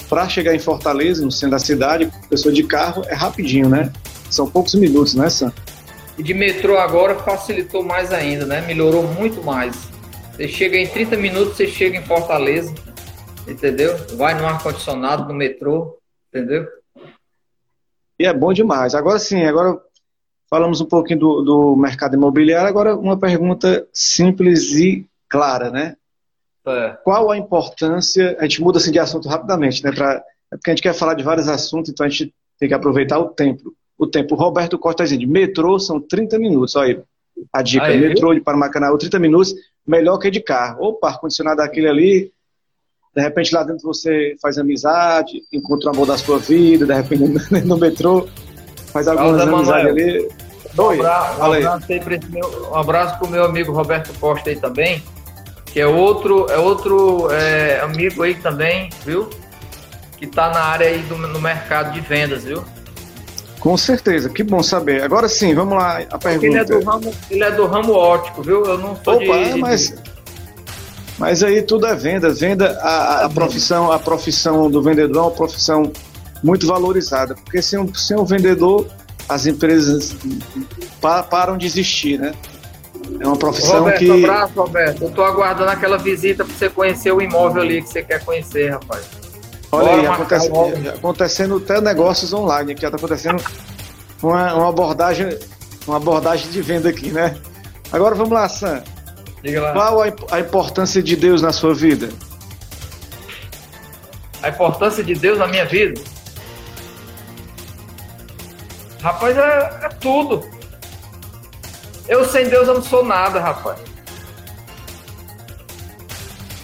para chegar em Fortaleza, no centro da cidade, pessoa de carro é rapidinho, né? São poucos minutos, né, Sam? E de metrô agora facilitou mais ainda, né? Melhorou muito mais. Você chega em 30 minutos, você chega em Fortaleza, entendeu? Vai no ar-condicionado, no metrô, entendeu? E é bom demais. Agora sim, agora falamos um pouquinho do, do mercado imobiliário, agora uma pergunta simples e clara, né? É. Qual a importância, a gente muda assim de assunto rapidamente, né? Pra, é porque a gente quer falar de vários assuntos, então a gente tem que aproveitar o tempo. O tempo. O Roberto Costa dizendo, metrô são 30 minutos, olha aí. A dica, Aí, metrô de Paranacanal, 30 minutos, melhor que de carro. Opa, ar-condicionado aquele ali, de repente lá dentro você faz amizade, encontra o amor da sua vida, de repente no metrô, faz algumas amizades ali. Um abraço, um abraço, meu, um abraço pro meu amigo Roberto Costa aí também, que é outro, é outro é, amigo aí também, viu? Que tá na área aí do, no mercado de vendas, viu? Com certeza, que bom saber. Agora sim, vamos lá, a pergunta. Ele é do ramo, ele é do ramo óptico, viu? Eu não sou Opa, de, mas, mas aí tudo é venda. Venda, a, a, profissão, a profissão do vendedor é uma profissão muito valorizada, porque sem um, sem um vendedor, as empresas param de existir, né? É uma profissão Roberto, que. Um abraço, Roberto. Eu tô aguardando aquela visita para você conhecer o imóvel ali que você quer conhecer, rapaz. Olha aí, acontece, acontecendo até negócios online, que já está acontecendo uma, uma, abordagem, uma abordagem de venda aqui, né? Agora vamos lá, Sam. Lá. Qual a, a importância de Deus na sua vida? A importância de Deus na minha vida? Rapaz, é, é tudo. Eu sem Deus eu não sou nada, rapaz.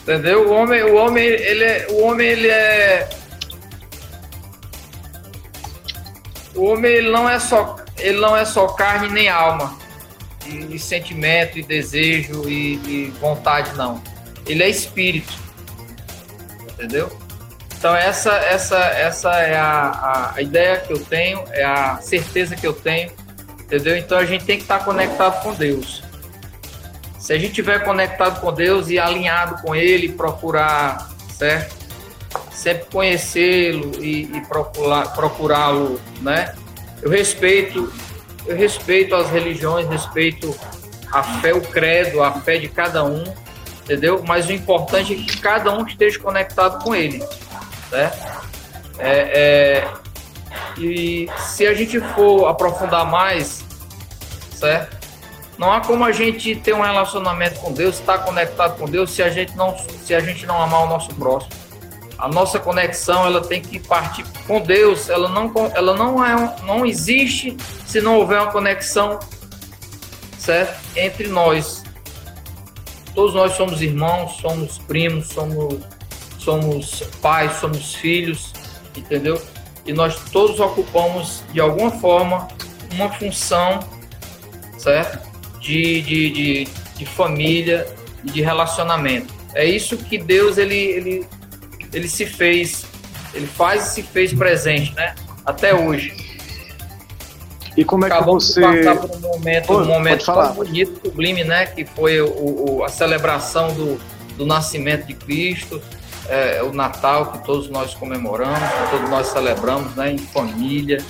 Entendeu? O homem, o homem, ele é, o homem, ele é o homem ele não é só ele não é só carne nem alma. E, e sentimento e desejo e, e, vontade não. Ele é espírito. Entendeu? Então essa essa essa é a, a, a, ideia que eu tenho é a certeza que eu tenho entendeu? Então a gente tem que estar conectado com Deus. Se a gente estiver conectado com Deus e alinhado com Ele, procurar, certo? Sempre conhecê-lo e, e procurá-lo, né? Eu respeito, eu respeito as religiões, respeito a fé, o credo, a fé de cada um, entendeu? Mas o importante é que cada um esteja conectado com Ele, certo? É, é, e se a gente for aprofundar mais, certo? Não há como a gente ter um relacionamento com Deus, estar conectado com Deus, se a gente não, se a gente não amar o nosso próximo. A nossa conexão ela tem que partir com Deus. Ela não, ela não é, não existe se não houver uma conexão, certo, entre nós. Todos nós somos irmãos, somos primos, somos, somos pais, somos filhos, entendeu? E nós todos ocupamos de alguma forma uma função, certo? de, de, de, de família e de relacionamento. É isso que Deus ele, ele, ele se fez, ele faz e se fez presente, né? Até hoje. E como é que você de passar por um momento, um momento tão bonito, sublime, né? Que foi o, o, a celebração do, do nascimento de Cristo, é, o Natal que todos nós comemoramos, que todos nós celebramos, né? Em família.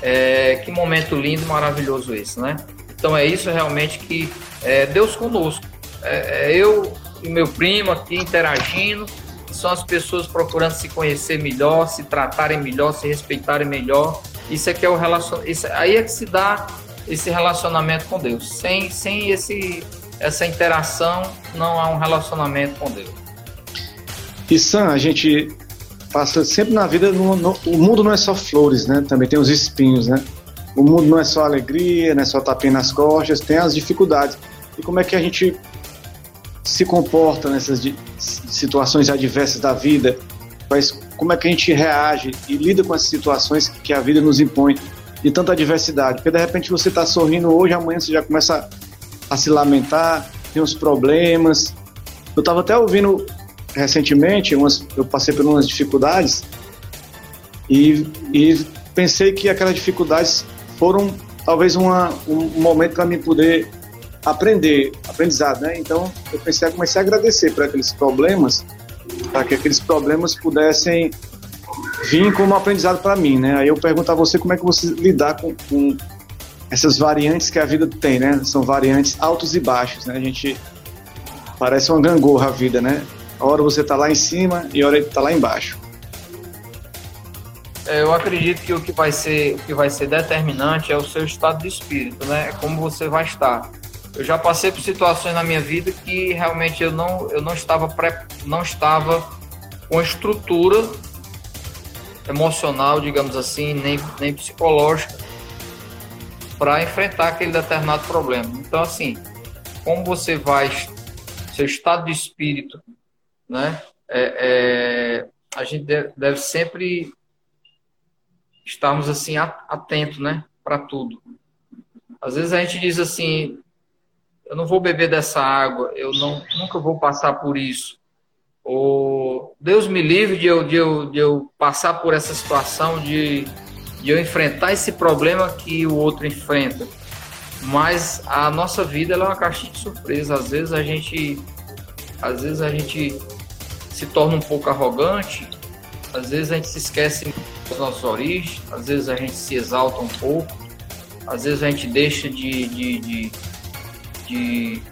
É, que momento lindo, maravilhoso esse, né? Então é isso realmente que é Deus conosco. É, é eu e meu primo aqui interagindo, são as pessoas procurando se conhecer melhor, se tratarem melhor, se respeitarem melhor. Isso é que é o relacionamento. Aí é que se dá esse relacionamento com Deus. Sem, sem esse, essa interação, não há um relacionamento com Deus. E Sam, a gente passa sempre na vida, no, no, o mundo não é só flores, né? Também tem os espinhos, né? o mundo não é só alegria, não é só tapinha nas costas, tem as dificuldades. E como é que a gente se comporta nessas situações adversas da vida? Como é que a gente reage e lida com essas situações que a vida nos impõe de tanta adversidade? Porque de repente você está sorrindo hoje, amanhã você já começa a se lamentar, tem uns problemas. Eu estava até ouvindo recentemente, umas, eu passei por umas dificuldades e, e pensei que aquelas dificuldades foram talvez uma, um momento para mim poder aprender, aprendizado, né? Então eu pensei, comecei a agradecer por aqueles problemas, para que aqueles problemas pudessem vir como aprendizado para mim, né? Aí eu pergunto a você como é que você lidar com, com, essas variantes que a vida tem, né? São variantes altos e baixos, né? A gente parece uma gangorra a vida, né? A hora você tá lá em cima e a hora tá lá embaixo. É, eu acredito que o que vai ser o que vai ser determinante é o seu estado de espírito, né? É como você vai estar. Eu já passei por situações na minha vida que realmente eu não eu não estava pré, não estava com estrutura emocional, digamos assim, nem nem psicológica para enfrentar aquele determinado problema. Então assim, como você vai seu estado de espírito, né? É, é, a gente deve, sempre estarmos assim atentos, né, para tudo. Às vezes a gente diz assim, eu não vou beber dessa água, eu não, nunca vou passar por isso. Ou Deus me livre de eu, de eu, de eu passar por essa situação, de, de eu enfrentar esse problema que o outro enfrenta. Mas a nossa vida é uma caixinha de surpresa. Às vezes a gente, às vezes a gente se torna um pouco arrogante, às vezes a gente se esquece das nossas origens, às vezes a gente se exalta um pouco, às vezes a gente deixa de, de, de, de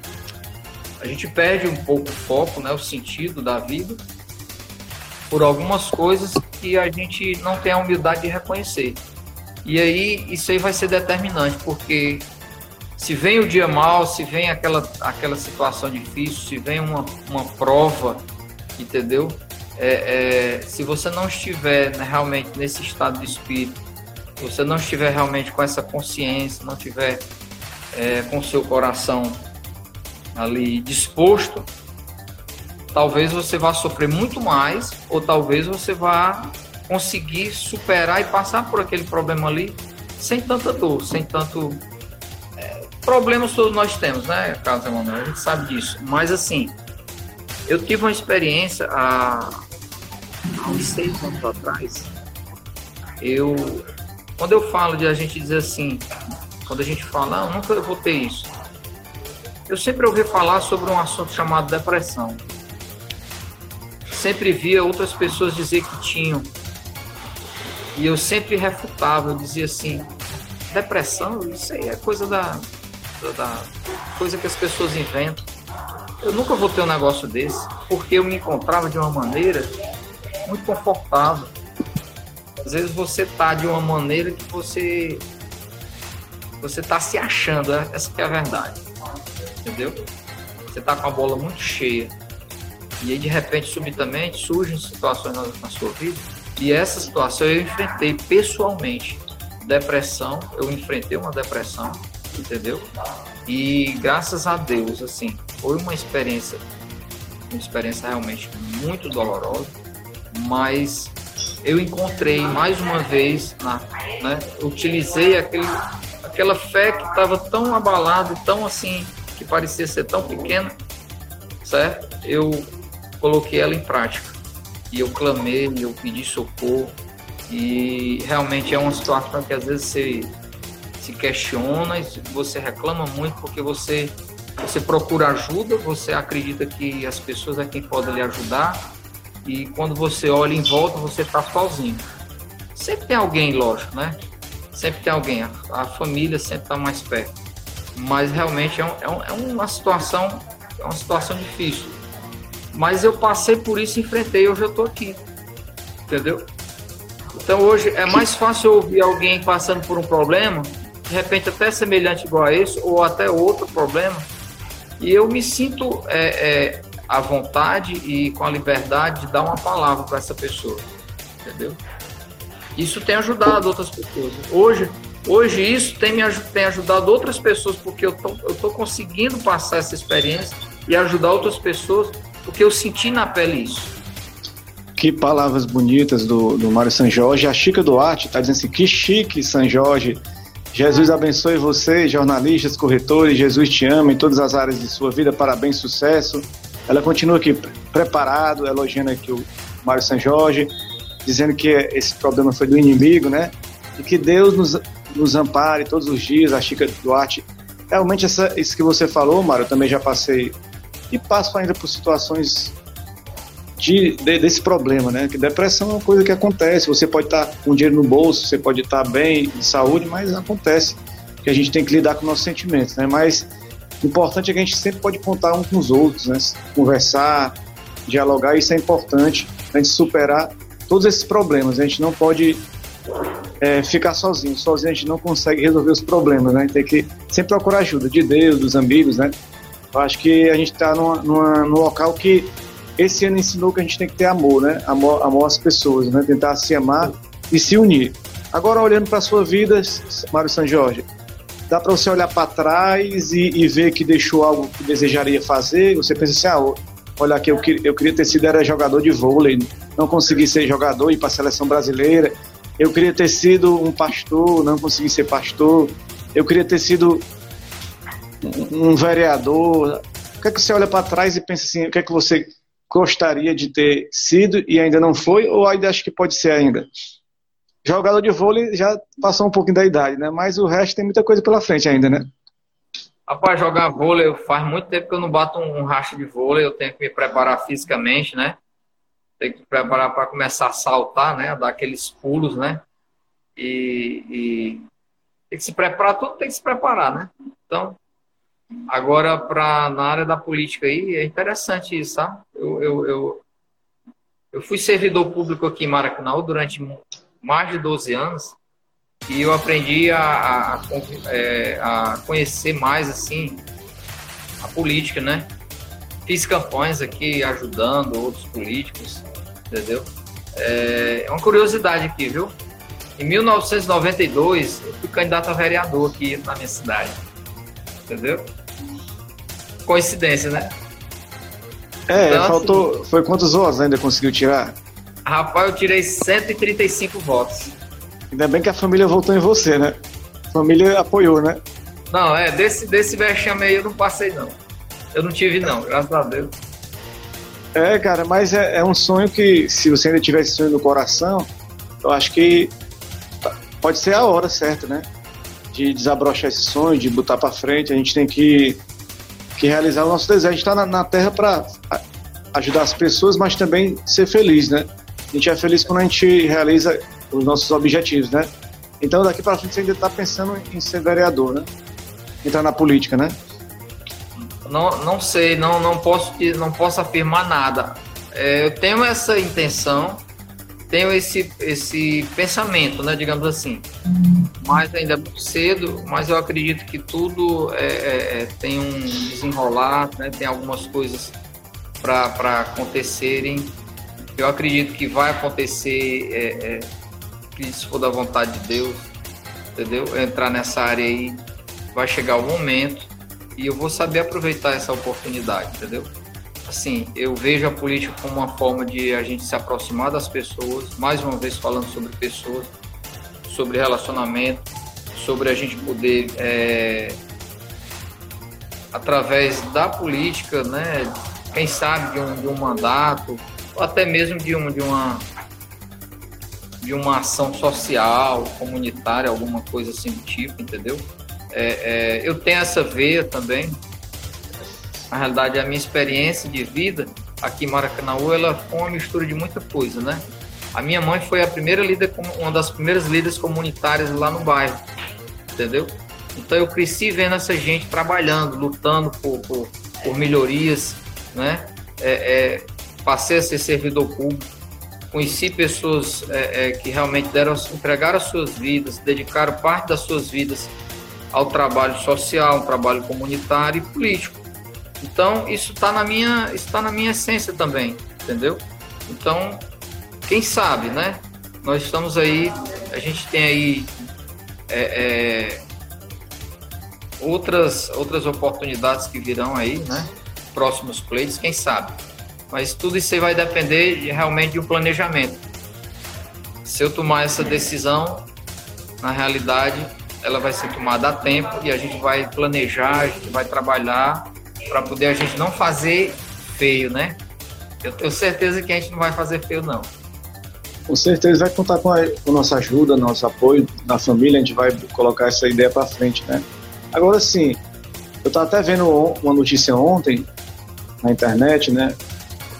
a gente perde um pouco o foco, né, o sentido da vida por algumas coisas que a gente não tem a humildade de reconhecer. E aí isso aí vai ser determinante, porque se vem o dia mal, se vem aquela, aquela situação difícil, se vem uma, uma prova, entendeu? é, é, se você não estiver né, realmente nesse estado de espírito, se você não estiver realmente com essa consciência, não estiver é, com seu coração ali disposto, talvez você vá sofrer muito mais, ou talvez você vá conseguir superar e passar por aquele problema ali sem tanta dor, sem tanto. É, problemas todos nós temos, né, Carlos Emanuel? A gente sabe disso. Mas assim, eu tive uma experiência há há uns seis anos atrás, eu, quando eu falo de a gente dizer assim, quando a gente fala, não, nunca vou ter isso. Eu sempre ouvi falar sobre um assunto chamado depressão. Sempre via outras pessoas dizer que tinham. E eu sempre refutava, eu dizia assim, depressão, isso aí é coisa da, da, da coisa que as pessoas inventam. Eu nunca vou ter um negócio desse, porque eu me encontrava de uma maneira muito confortável. Às vezes você tá de uma maneira que você você tá se achando, é, essa é a verdade. Entendeu? Você tá com a bola muito cheia. E aí de repente, subitamente, surgem situações na, na sua vida. E essa situação eu enfrentei pessoalmente. Depressão, eu enfrentei uma depressão, entendeu? E graças a Deus, assim, foi uma experiência, uma experiência realmente muito dolorosa, mas eu encontrei mais uma vez, na, né, utilizei aquele, aquela fé que estava tão abalada, tão assim, que parecia ser tão pequena, certo? Eu coloquei ela em prática. E eu clamei, eu pedi socorro. E realmente é uma situação que às vezes você se questiona e você reclama muito porque você, você procura ajuda, você acredita que as pessoas é quem podem lhe ajudar, e quando você olha em volta, você está sozinho. Sempre tem alguém, lógico, né? Sempre tem alguém, a, a família sempre está mais perto. Mas realmente é, é, um, é, uma situação, é uma situação difícil. Mas eu passei por isso, enfrentei, hoje eu estou aqui. Entendeu? Então hoje é mais fácil ouvir alguém passando por um problema, de repente até semelhante igual a esse, ou até outro problema, e eu me sinto é, é, à vontade e com a liberdade de dar uma palavra para essa pessoa, entendeu? Isso tem ajudado outras pessoas. Hoje, hoje isso tem me tem ajudado outras pessoas porque eu tô, eu tô conseguindo passar essa experiência e ajudar outras pessoas porque eu senti na pele isso. Que palavras bonitas do, do Mário São Jorge. A Chica Duarte está dizendo assim: que chique, São Jorge. Jesus abençoe você, jornalistas, corretores. Jesus te ama em todas as áreas de sua vida. Parabéns, sucesso. Ela continua aqui preparado, elogiando aqui o Mário São Jorge, dizendo que esse problema foi do inimigo, né? E que Deus nos, nos ampare todos os dias, a Chica Duarte. Realmente, essa, isso que você falou, Mário, eu também já passei e passo ainda por situações de, de, desse problema, né? Que depressão é uma coisa que acontece. Você pode estar com dinheiro no bolso, você pode estar bem de saúde, mas acontece que a gente tem que lidar com nossos sentimentos, né? Mas o importante é que a gente sempre pode contar um com os outros, né? Conversar, dialogar, isso é importante, a gente superar todos esses problemas. A gente não pode é, ficar sozinho. Sozinho a gente não consegue resolver os problemas, né? Tem que sempre procurar ajuda de Deus, dos amigos, né? Eu acho que a gente está num local que esse ano ensinou que a gente tem que ter amor, né? Amor, amor às pessoas, né? Tentar se amar e se unir. Agora, olhando para a sua vida, Mário São Jorge, dá para você olhar para trás e, e, ver que deixou algo que desejaria fazer? Você pensa assim, ah, olha aqui, eu, eu queria ter sido era jogador de vôlei, não consegui ser jogador e ir para a seleção brasileira. Eu queria ter sido um pastor, não consegui ser pastor. Eu queria ter sido um vereador. O que é que você olha para trás e pensa assim, o que é que você gostaria de ter sido e ainda não foi, ou ainda acha que pode ser ainda? Jogador de vôlei já passou um pouquinho da idade, né? Mas o resto tem muita coisa pela frente ainda, né? Rapaz, jogar vôlei, faz muito tempo que eu não bato um, racha de vôlei, eu tenho que me preparar fisicamente, né? Tenho que me preparar para começar a saltar, né? Dar aqueles pulos, né? E, e tem que se preparar, tudo tem que se preparar, né? Então, agora para na área da política aí, é interessante isso, tá? Eu, eu, eu, eu fui servidor público aqui em Maracanã durante mais de 12 anos e eu aprendi a, a, é, a conhecer mais assim a política, né? Fiz campanhas aqui ajudando outros políticos, entendeu? É, é uma curiosidade aqui, viu? Em 1992, eu fui candidato a vereador aqui na minha cidade. Entendeu? Coincidência, né? É, então, faltou. Assim, foi quantos votos ainda conseguiu tirar? Rapaz, eu tirei 135 votos. Ainda bem que a família votou em você, né? A família apoiou, né? Não, é, desse, desse vexame aí eu não passei, não. Eu não tive, não, graças a Deus. É, cara, mas é, é um sonho que, se você ainda tivesse sonho no coração, eu acho que pode ser a hora certa, né? de desabrochar esse sonho, de botar para frente, a gente tem que, que realizar o nosso desejo. Está na, na, Terra para ajudar as pessoas, mas também ser feliz, né? A gente é feliz quando a gente realiza os nossos objetivos, né? Então daqui para frente você ainda está pensando em ser vereador, né? Entrar na política, né? Não, não sei, não, não posso não posso afirmar nada. É, eu tenho essa intenção, tenho esse, esse pensamento, né, digamos assim. Mas ainda é muito cedo, mas eu acredito que tudo é, é, é tem um desenrolar, né, tem algumas coisas para acontecerem. Eu acredito que vai acontecer, é, é, se for da vontade de Deus, entendeu? Entrar nessa área aí, vai chegar o momento e eu vou saber aproveitar essa oportunidade, entendeu? Assim, eu vejo a política como uma forma de a gente se aproximar das pessoas, mais uma vez falando sobre pessoas, sobre relacionamento, sobre a gente poder, é, através da política, né, quem sabe de um, de um mandato, ou até mesmo de, um, de, uma, de uma ação social, comunitária, alguma coisa assim do tipo, entendeu? É, é, eu tenho essa veia também, na realidade, a minha experiência de vida aqui em Maracanãú, ela foi uma mistura de muita coisa, né? A minha mãe foi a primeira líder, uma das primeiras líderes comunitárias lá no bairro, entendeu? Então eu cresci vendo essa gente trabalhando, lutando por, por, por melhorias, né? É, é, passei a ser servidor público, conheci pessoas é, é que realmente deram, entregaram as suas vidas, dedicaram parte das suas vidas ao trabalho social, ao trabalho comunitário e político. Então, isso está na minha, está na minha essência também, entendeu? Então, quem sabe, né? Nós estamos aí, a gente tem aí é, é, outras, outras oportunidades que virão aí, né? Próximos pleitos, quem sabe? Mas tudo isso aí vai depender de, realmente de um planejamento. Se eu tomar essa decisão, na realidade, ela vai ser tomada a tempo e a gente vai planejar, a gente vai trabalhar para poder a gente não fazer feio, né? Eu tenho certeza que a gente não vai fazer feio, não. Com certeza vai contar com a, com nossa ajuda, nosso apoio da família, a gente vai colocar essa ideia para frente, né? Agora sim, eu estava até vendo uma notícia ontem na internet, né?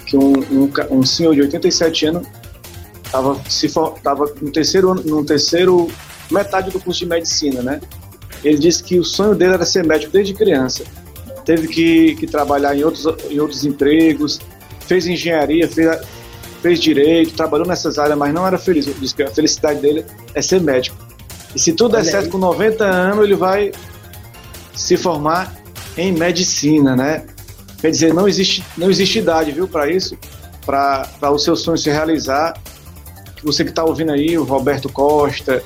Que um, um, um senhor de 87 anos estava se tava no terceiro no terceiro metade do curso de medicina, né? Ele disse que o sonho dele era ser médico desde criança teve que, que trabalhar em outros, em outros empregos, fez engenharia, fez, fez direito, trabalhou nessas áreas, mas não era feliz. Que a felicidade dele é ser médico. E se tudo der certo, com 90 anos, ele vai se formar em medicina, né? Quer dizer, não existe, não existe idade, viu, para isso, para o seu sonho se realizar. Você que está ouvindo aí, o Roberto Costa,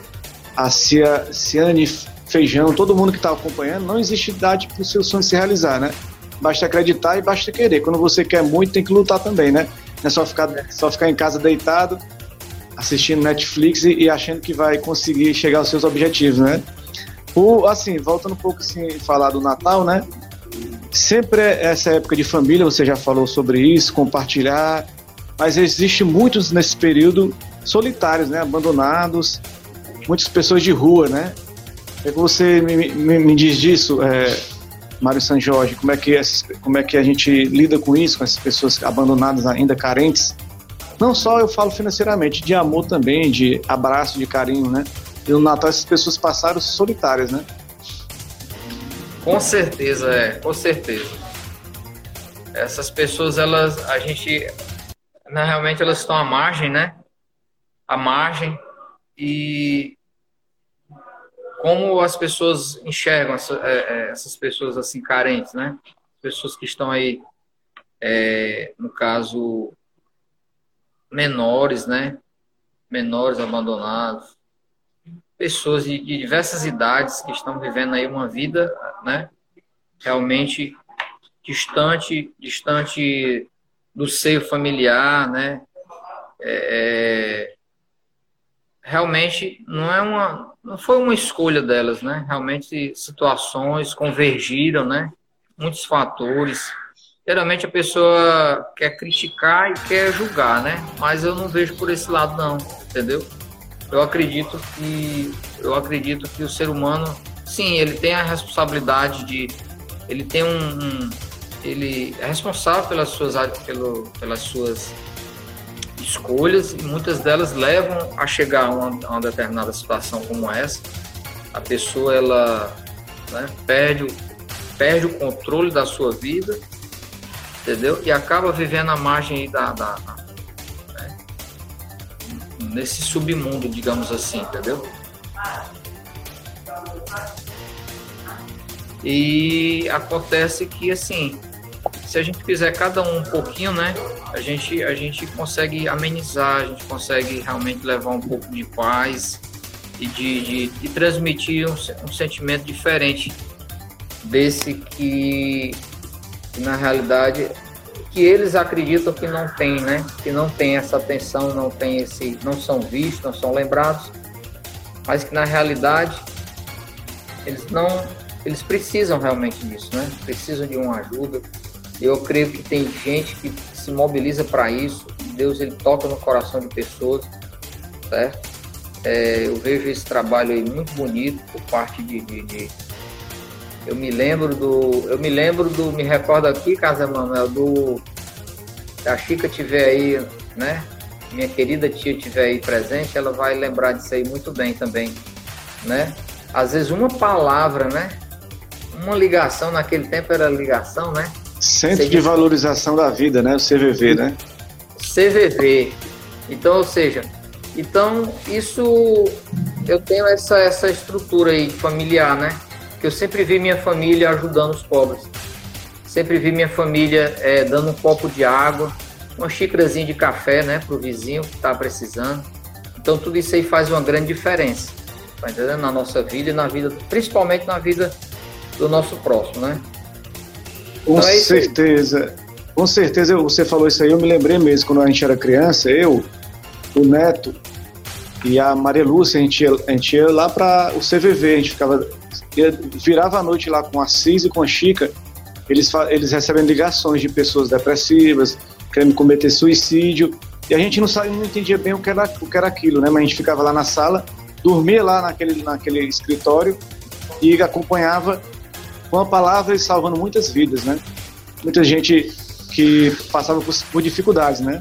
a Cia, Ciane Feijão, todo mundo que está acompanhando, não existe idade para o seu sonho se realizar, né? Basta acreditar e basta querer. Quando você quer muito, tem que lutar também, né? Não é só ficar, só ficar em casa deitado, assistindo Netflix e, e achando que vai conseguir chegar aos seus objetivos, né? O, assim, voltando um pouco assim, falar do Natal, né? Sempre é essa época de família, você já falou sobre isso, compartilhar, mas existe muitos nesse período solitários, né? Abandonados, muitas pessoas de rua, né? É que você me, me, me diz disso, é, Mário San Jorge, como é, que como é que a gente lida com isso, com essas pessoas abandonadas ainda carentes? Não só eu falo financeiramente, de amor também, de abraço, de carinho, né? E no Natal essas pessoas passaram solitárias, né? Com certeza, é, com certeza. Essas pessoas, elas, a gente, realmente elas estão à margem, né? À margem e como as pessoas enxergam essa, é, é, essas pessoas assim carentes, né? Pessoas que estão aí, é, no caso, menores, né? Menores abandonados, pessoas de, de, diversas idades que estão vivendo aí uma vida, né? Realmente distante, distante do seio familiar, né? É, é realmente não é uma foi uma escolha delas, né? Realmente situações convergiram, né? Muitos fatores. Geralmente a pessoa quer criticar e quer julgar, né? Mas eu não vejo por esse lado não, entendeu? Eu acredito que eu acredito que o ser humano sim, ele tem a responsabilidade de. Ele tem um. um ele é responsável pelas suas, pelo, pelas suas escolhas e muitas delas levam a chegar a uma, a uma determinada situação como essa. A pessoa ela né, perde, perde o controle da sua vida, entendeu? E acaba vivendo à margem da, da né, nesse submundo, digamos assim, entendeu? E acontece que assim, se a gente fizer cada um um pouquinho, né, a gente a gente consegue amenizar, a gente consegue realmente levar um pouco de paz e de, de, de transmitir um, um, sentimento diferente desse que, que, na realidade que eles acreditam que não tem, né? Que não tem essa atenção, não tem esse, não são vistos, não são lembrados, mas que na realidade eles não, eles precisam realmente disso, né? Precisam de uma ajuda. Eu creio que tem gente que se mobiliza para isso. Deus ele toca no coração de pessoas, certo? É, eu vejo esse trabalho aí muito bonito por parte de, de, de, eu me lembro do eu me lembro do me recordo aqui Casa Manuel do a Chica tiver aí né minha querida tia tiver aí presente ela vai lembrar disso aí muito bem também né às vezes uma palavra né uma ligação naquele tempo era ligação né Centro de Valorização da Vida né o CVV né CVV então ou seja então, isso eu tenho essa, essa estrutura aí familiar, né? Que eu sempre vi minha família ajudando os pobres. Sempre vi minha família é, dando um copo de água, uma xícarazinha de café, né, pro vizinho que está precisando. Então, tudo isso aí faz uma grande diferença, tá entendendo? Na nossa vida e na vida, principalmente na vida do nosso próximo, né? Com então, é certeza. Com certeza, você falou isso aí, eu me lembrei mesmo, quando a gente era criança, eu, o Neto e a Maria Lúcia, a gente ia, a gente ia lá para o CVV, a gente ficava, ia, virava a noite lá com a Cis e com a Chica, eles, eles recebem ligações de pessoas depressivas, querendo cometer suicídio, e a gente não sabia, não entendia bem o que era, o que era aquilo, né? Mas a gente ficava lá na sala, dormia lá naquele, naquele escritório e acompanhava com a palavra e salvando muitas vidas, né? Muita gente que passava por, por dificuldades, né?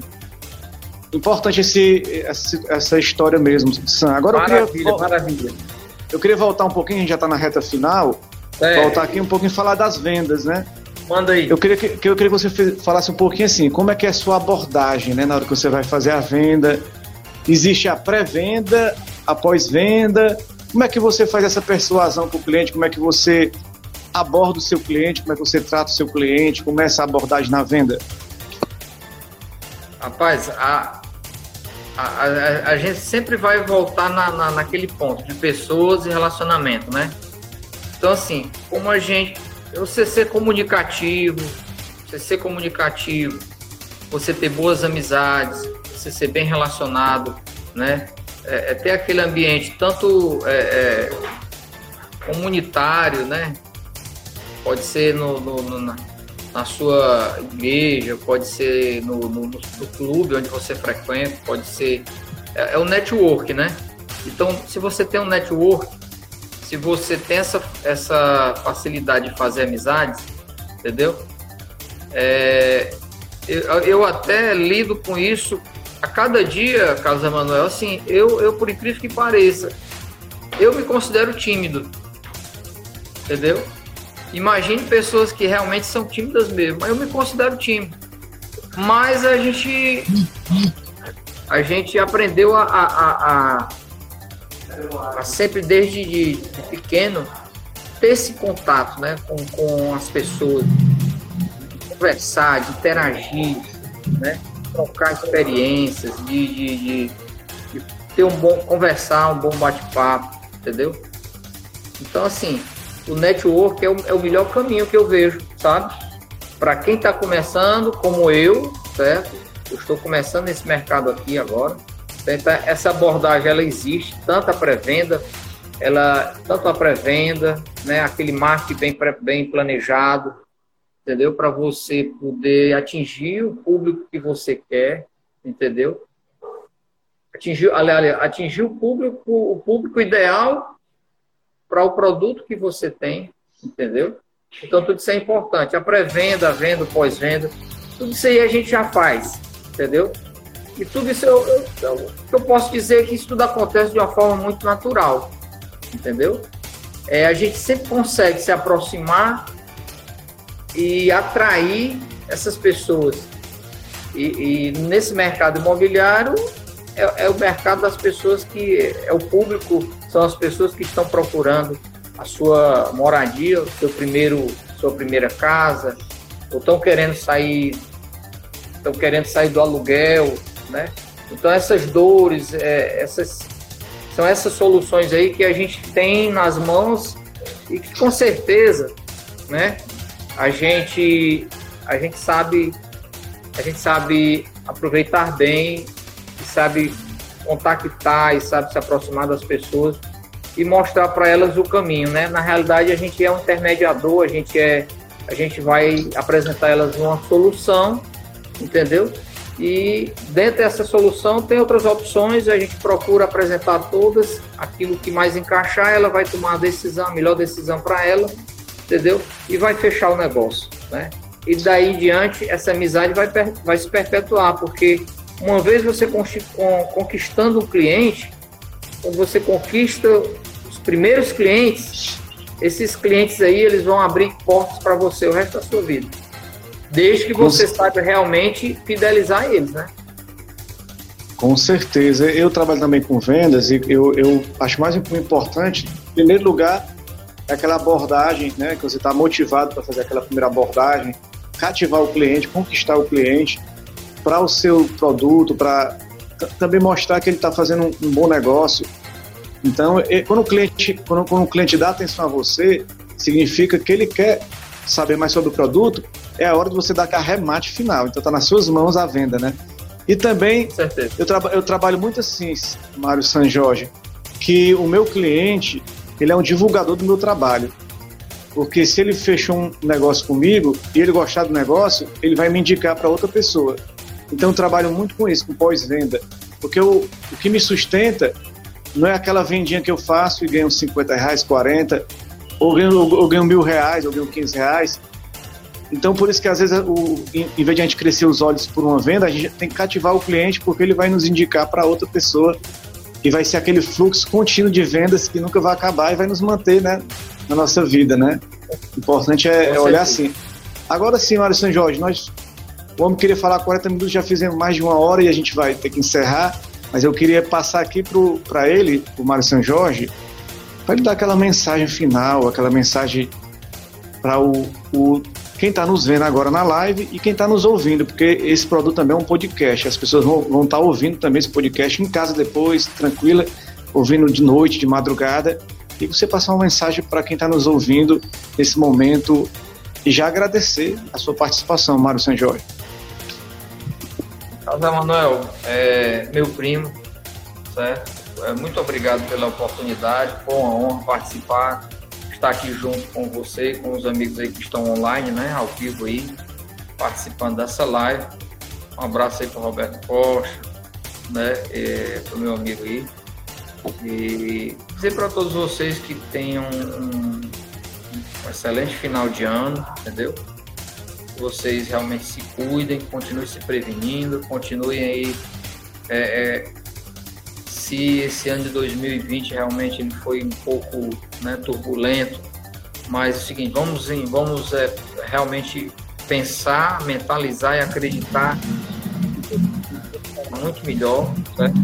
importante esse, essa, essa história mesmo, Sam. Agora maravilha, eu queria, maravilha. Eu queria voltar um pouquinho, a gente já está na reta final, é. voltar aqui um pouquinho e falar das vendas, né? Manda aí. Eu queria que, eu queria que você falasse um pouquinho assim, como é que é a sua abordagem, né, na hora que você vai fazer a venda? Existe a pré-venda, a pós-venda? Como é que você faz essa persuasão para o cliente? Como é que você aborda o seu cliente? Como é que você trata o seu cliente? Como é essa abordagem na venda? Rapaz, a, a, a, a, gente sempre vai voltar na, na, naquele ponto de pessoas e relacionamento, né? Então, assim, como a gente. Você ser comunicativo, você ser comunicativo, você ter boas amizades, você ser bem relacionado, né? É, é ter aquele ambiente tanto é, é, comunitário, né? Pode ser no, no, no na, na sua igreja, pode ser no, no, no clube onde você frequenta, pode ser. É, é o network, né? Então, se você tem um network, se você tem essa, essa facilidade de fazer amizades, entendeu? É, eu, eu até lido com isso a cada dia, Carlos Emanuel, assim, eu, eu, por incrível que pareça, eu me considero tímido, entendeu? Imagine pessoas que realmente são tímidas mesmo. Eu me considero tímido. Mas a gente a gente aprendeu a, a, a, a sempre desde de, de, pequeno ter esse contato né, com, com as pessoas, de conversar, de interagir, né, trocar experiências, de, de, de, de ter um bom conversar, um bom bate-papo, entendeu? Então assim, o network é o, é o melhor caminho que eu vejo, sabe? Para quem está começando, como eu, certo? Eu estou começando nesse mercado aqui agora. Certo? Essa abordagem ela existe, tanto a pré-venda, ela tanto a pré-venda, né, aquele marketing bem, bem planejado, entendeu? Para você poder atingir o público que você quer, entendeu? Atingir, aliás, atingir o público, o público ideal para o produto que você tem, entendeu? Então tudo isso é importante. A pré-venda, a venda, pós-venda, tudo isso aí a gente já faz, entendeu? E tudo isso eu, eu, eu posso dizer que isso tudo acontece de uma forma muito natural, entendeu? É, a gente sempre consegue se aproximar e atrair essas pessoas. E, e nesse mercado imobiliário é, é, o mercado das pessoas que é o público, são as pessoas que estão procurando a sua moradia, o seu primeiro, sua primeira casa, ou estão querendo sair, estão querendo sair do aluguel, né? Então essas dores, é, essas são essas soluções aí que a gente tem nas mãos e que com certeza, né? A gente a gente sabe a gente sabe aproveitar bem, e sabe contactar e sabe se aproximar das pessoas e mostrar para elas o caminho, né? Na realidade, a gente é um intermediador, a gente é a gente vai apresentar elas uma solução, entendeu? E dentro dessa solução tem outras opções, a gente procura apresentar todas, aquilo que mais encaixar, ela vai tomar a decisão, a melhor decisão para ela, entendeu? E vai fechar o negócio, né? E daí em diante, essa amizade vai, vai se perpetuar, porque uma vez você conquistando um cliente, quando você conquista os primeiros clientes, esses clientes aí eles vão abrir portas para você o resto da sua vida. Desde que você Com saiba realmente fidelizar eles, né? Com certeza. Eu trabalho também com vendas e eu, eu acho mais importante, em primeiro lugar, é aquela abordagem, né? Que você está motivado para fazer aquela primeira abordagem, cativar o cliente, conquistar o cliente para o seu produto, para também mostrar que ele está fazendo um, um, bom negócio. Então, quando o cliente, quando, quando o cliente dá atenção a você, significa que ele quer saber mais sobre o produto, é a hora de você dar aquele remate final. Então, está nas suas mãos a venda, né? E também, eu, tra eu trabalho muito assim, Mário San Jorge, que o meu cliente, ele é um divulgador do meu trabalho. Porque se ele fechou um negócio comigo e ele gostar do negócio, ele vai me indicar para outra pessoa. Então eu trabalho muito com isso, com pós-venda. Porque o, o que me sustenta não é aquela vendinha que eu faço e ganho 50 reais, 40, ou ganho, ou ganho mil reais, ou ganho 15 reais. Então, por isso que às vezes, o, em vez de a gente crescer os olhos por uma venda, a gente tem que cativar o cliente, porque ele vai nos indicar para outra pessoa e vai ser aquele fluxo contínuo de vendas que nunca vai acabar e vai nos manter né, na nossa vida, né? O importante é, é olhar assim. Agora sim, Mário São Jorge, nós o homem queria falar 40 minutos, já fizemos mais de uma hora e a gente vai ter que encerrar. Mas eu queria passar aqui para ele, o Mário São Jorge, para ele dar aquela mensagem final, aquela mensagem para o, o, quem está nos vendo agora na live e quem está nos ouvindo, porque esse produto também é um podcast. As pessoas vão estar tá ouvindo também esse podcast em casa depois, tranquila, ouvindo de noite, de madrugada. E você passar uma mensagem para quem está nos ouvindo nesse momento e já agradecer a sua participação, Mário Jorge. José Manuel, é meu primo, certo? É, muito obrigado pela oportunidade, foi uma honra participar, estar aqui junto com você, com os amigos aí que estão online, né, ao vivo aí, participando dessa live. Um abraço aí para Roberto Costa, né, para o meu amigo aí. E dizer para todos vocês que tenham um, um excelente final de ano, entendeu? Vocês realmente se cuidem, continuem se prevenindo, continuem aí. É, é, se esse ano de 2020 realmente ele foi um pouco né, turbulento, mas é o seguinte, vamos, em, vamos é, realmente pensar, mentalizar e acreditar muito melhor, certo?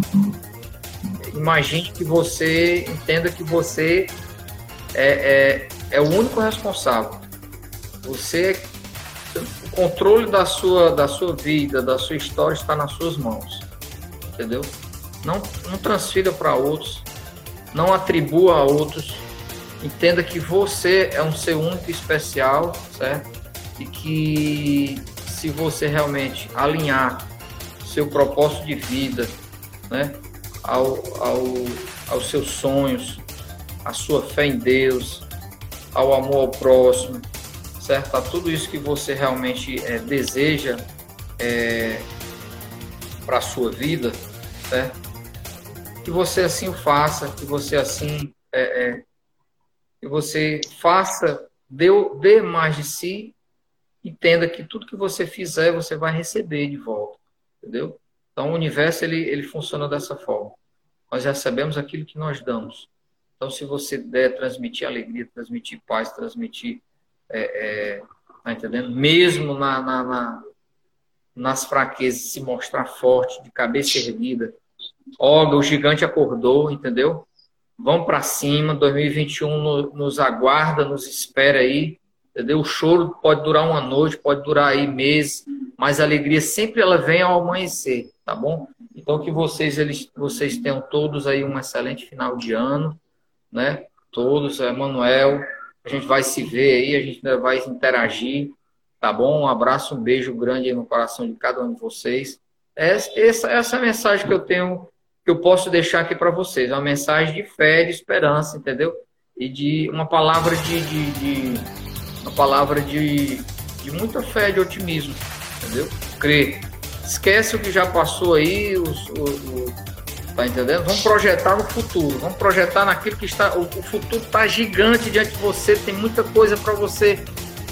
Imagine que você entenda que você é, é, é o único responsável. Você o controle da sua, da sua vida, da sua história está nas suas mãos. Entendeu? Não, não transfira para outros, não atribua a outros. Entenda que você é um ser único especial, certo? E que se você realmente alinhar seu propósito de vida, né, ao, ao, aos seus sonhos, a sua fé em Deus, ao amor ao próximo, certo? A tudo isso que você realmente é, deseja é, para a sua vida, certo? Que você assim o faça, que você assim é, é que você faça, dê, dê mais de si, entenda que tudo que você fizer, você vai receber de volta, entendeu? Então, o universo, ele, ele funciona dessa forma. Nós recebemos aquilo que nós damos. Então, se você der transmitir alegria, transmitir paz, transmitir, é, é, tá entendendo? Mesmo na, na, na, nas fraquezas, se mostrar forte, de cabeça erguida. Olga, o gigante acordou, entendeu? Vamos para cima, 2021 no, nos aguarda, nos espera aí, entendeu? O choro pode durar uma noite, pode durar aí meses, mas a alegria sempre ela vem ao amanhecer, tá bom? Então que vocês eles, vocês tenham todos aí um excelente final de ano, né? Todos, Emanuel, a gente vai se ver aí, a gente vai interagir, tá bom? Um abraço, um beijo grande no coração de cada um de vocês. Essa, essa, é a mensagem que eu tenho que eu posso deixar aqui para vocês. É uma mensagem de fé, de esperança, entendeu? E de uma palavra de, de, de uma palavra de, de muita fé, de otimismo, entendeu? Crer. Esquece o que já passou aí, os, o, o, tá entendendo? Vamos projetar no futuro, vamos projetar naquilo que está. O, futuro está gigante diante de você, tem muita coisa para você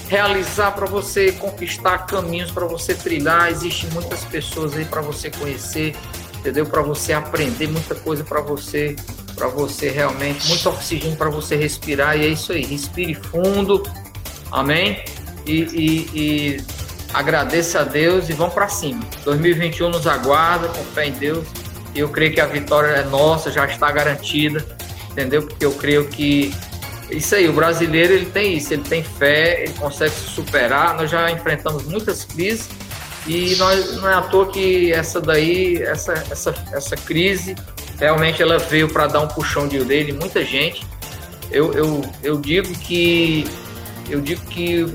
realizar, para você conquistar caminhos, para você trilhar. Existem muitas pessoas aí para você conhecer, entendeu? Para você aprender muita coisa para você, para você realmente, muito oxigênio para você respirar e é isso aí. Respire fundo, amém? E, e, e agradeça a Deus e vamos para cima. 2021 nos aguarda, com fé em Deus. E eu creio que a vitória é nossa, já está garantida, entendeu? Porque eu creio que isso aí, o brasileiro ele tem isso, ele tem fé, ele consegue se superar. Nós já enfrentamos muitas crises e nós, não é à toa que essa daí, essa, essa, essa crise, realmente ela veio para dar um puxão de em muita gente. Eu, eu, eu digo que eu digo que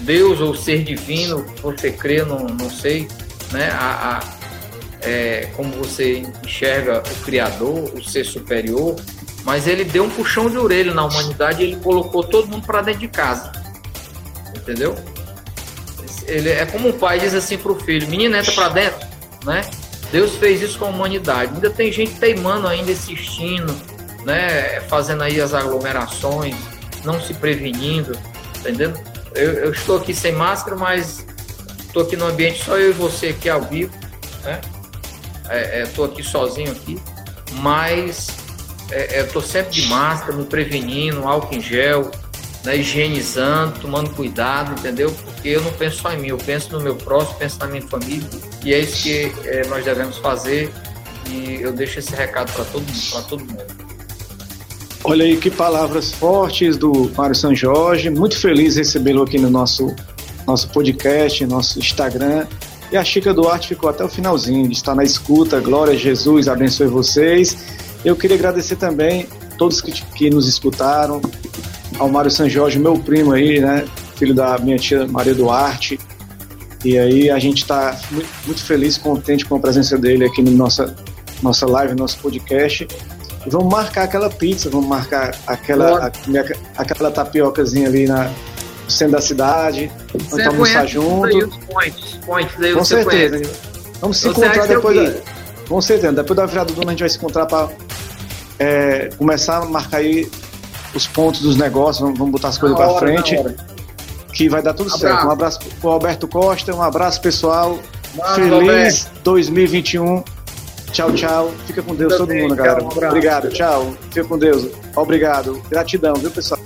Deus ou ser divino, você crê, não, não sei, né? A, a é, como você enxerga o Criador, o ser superior, mas ele deu um puxão de orelha na humanidade e ele colocou todo mundo para dentro de casa, entendeu? ele é como um pai diz assim para o filho: menina, entra para dentro, né? Deus fez isso com a humanidade. Ainda tem gente teimando, ainda insistindo, né? Fazendo aí as aglomerações, não se prevenindo, entendendo? Eu, eu estou aqui sem máscara, mas estou aqui no ambiente só eu e você aqui ao vivo, né? Estou é, é, aqui sozinho aqui, mas estou é, é sempre de máscara, me prevenindo, álcool em gel, né, higienizando, tomando cuidado, entendeu? Porque eu não penso só em mim, eu penso no meu próximo, penso na minha família, e é isso que é, nós devemos fazer, e eu deixo esse recado para todo mundo, para todo mundo. Olha aí que palavras fortes do Mário São Jorge, muito feliz recebê-lo aqui no nosso, nosso podcast, nosso Instagram, e a Chica Duarte ficou até o finalzinho, está na escuta, glória a Jesus, abençoe vocês. Eu queria agradecer também todos que, que nos escutaram, ao Mário San Jorge, meu primo aí, né? Filho da minha tia Maria Duarte. E aí a gente está muito, muito, feliz, contente com a presença dele aqui no nossa, nossa live, nosso podcast. E vamos marcar aquela pizza, vamos marcar aquela, a, aquela tapiocazinha ali na, centro da cidade. Você vamos almoçar junto. Os points, points aí com certeza. Conhece. Vamos se você encontrar depois da, Com certeza, depois da virada do ano a gente vai se encontrar para é, começar a marcar aí os pontos dos negócios, vamos, vamos botar as coisas para frente. Que vai dar tudo abraço. certo. Um abraço pro Alberto Costa, um abraço pessoal. Feliz Alberto. 2021. Tchau, tchau. Fica com Deus todo mundo, galera. Um Obrigado, tchau. Fica com Deus. Obrigado. Gratidão, viu, pessoal?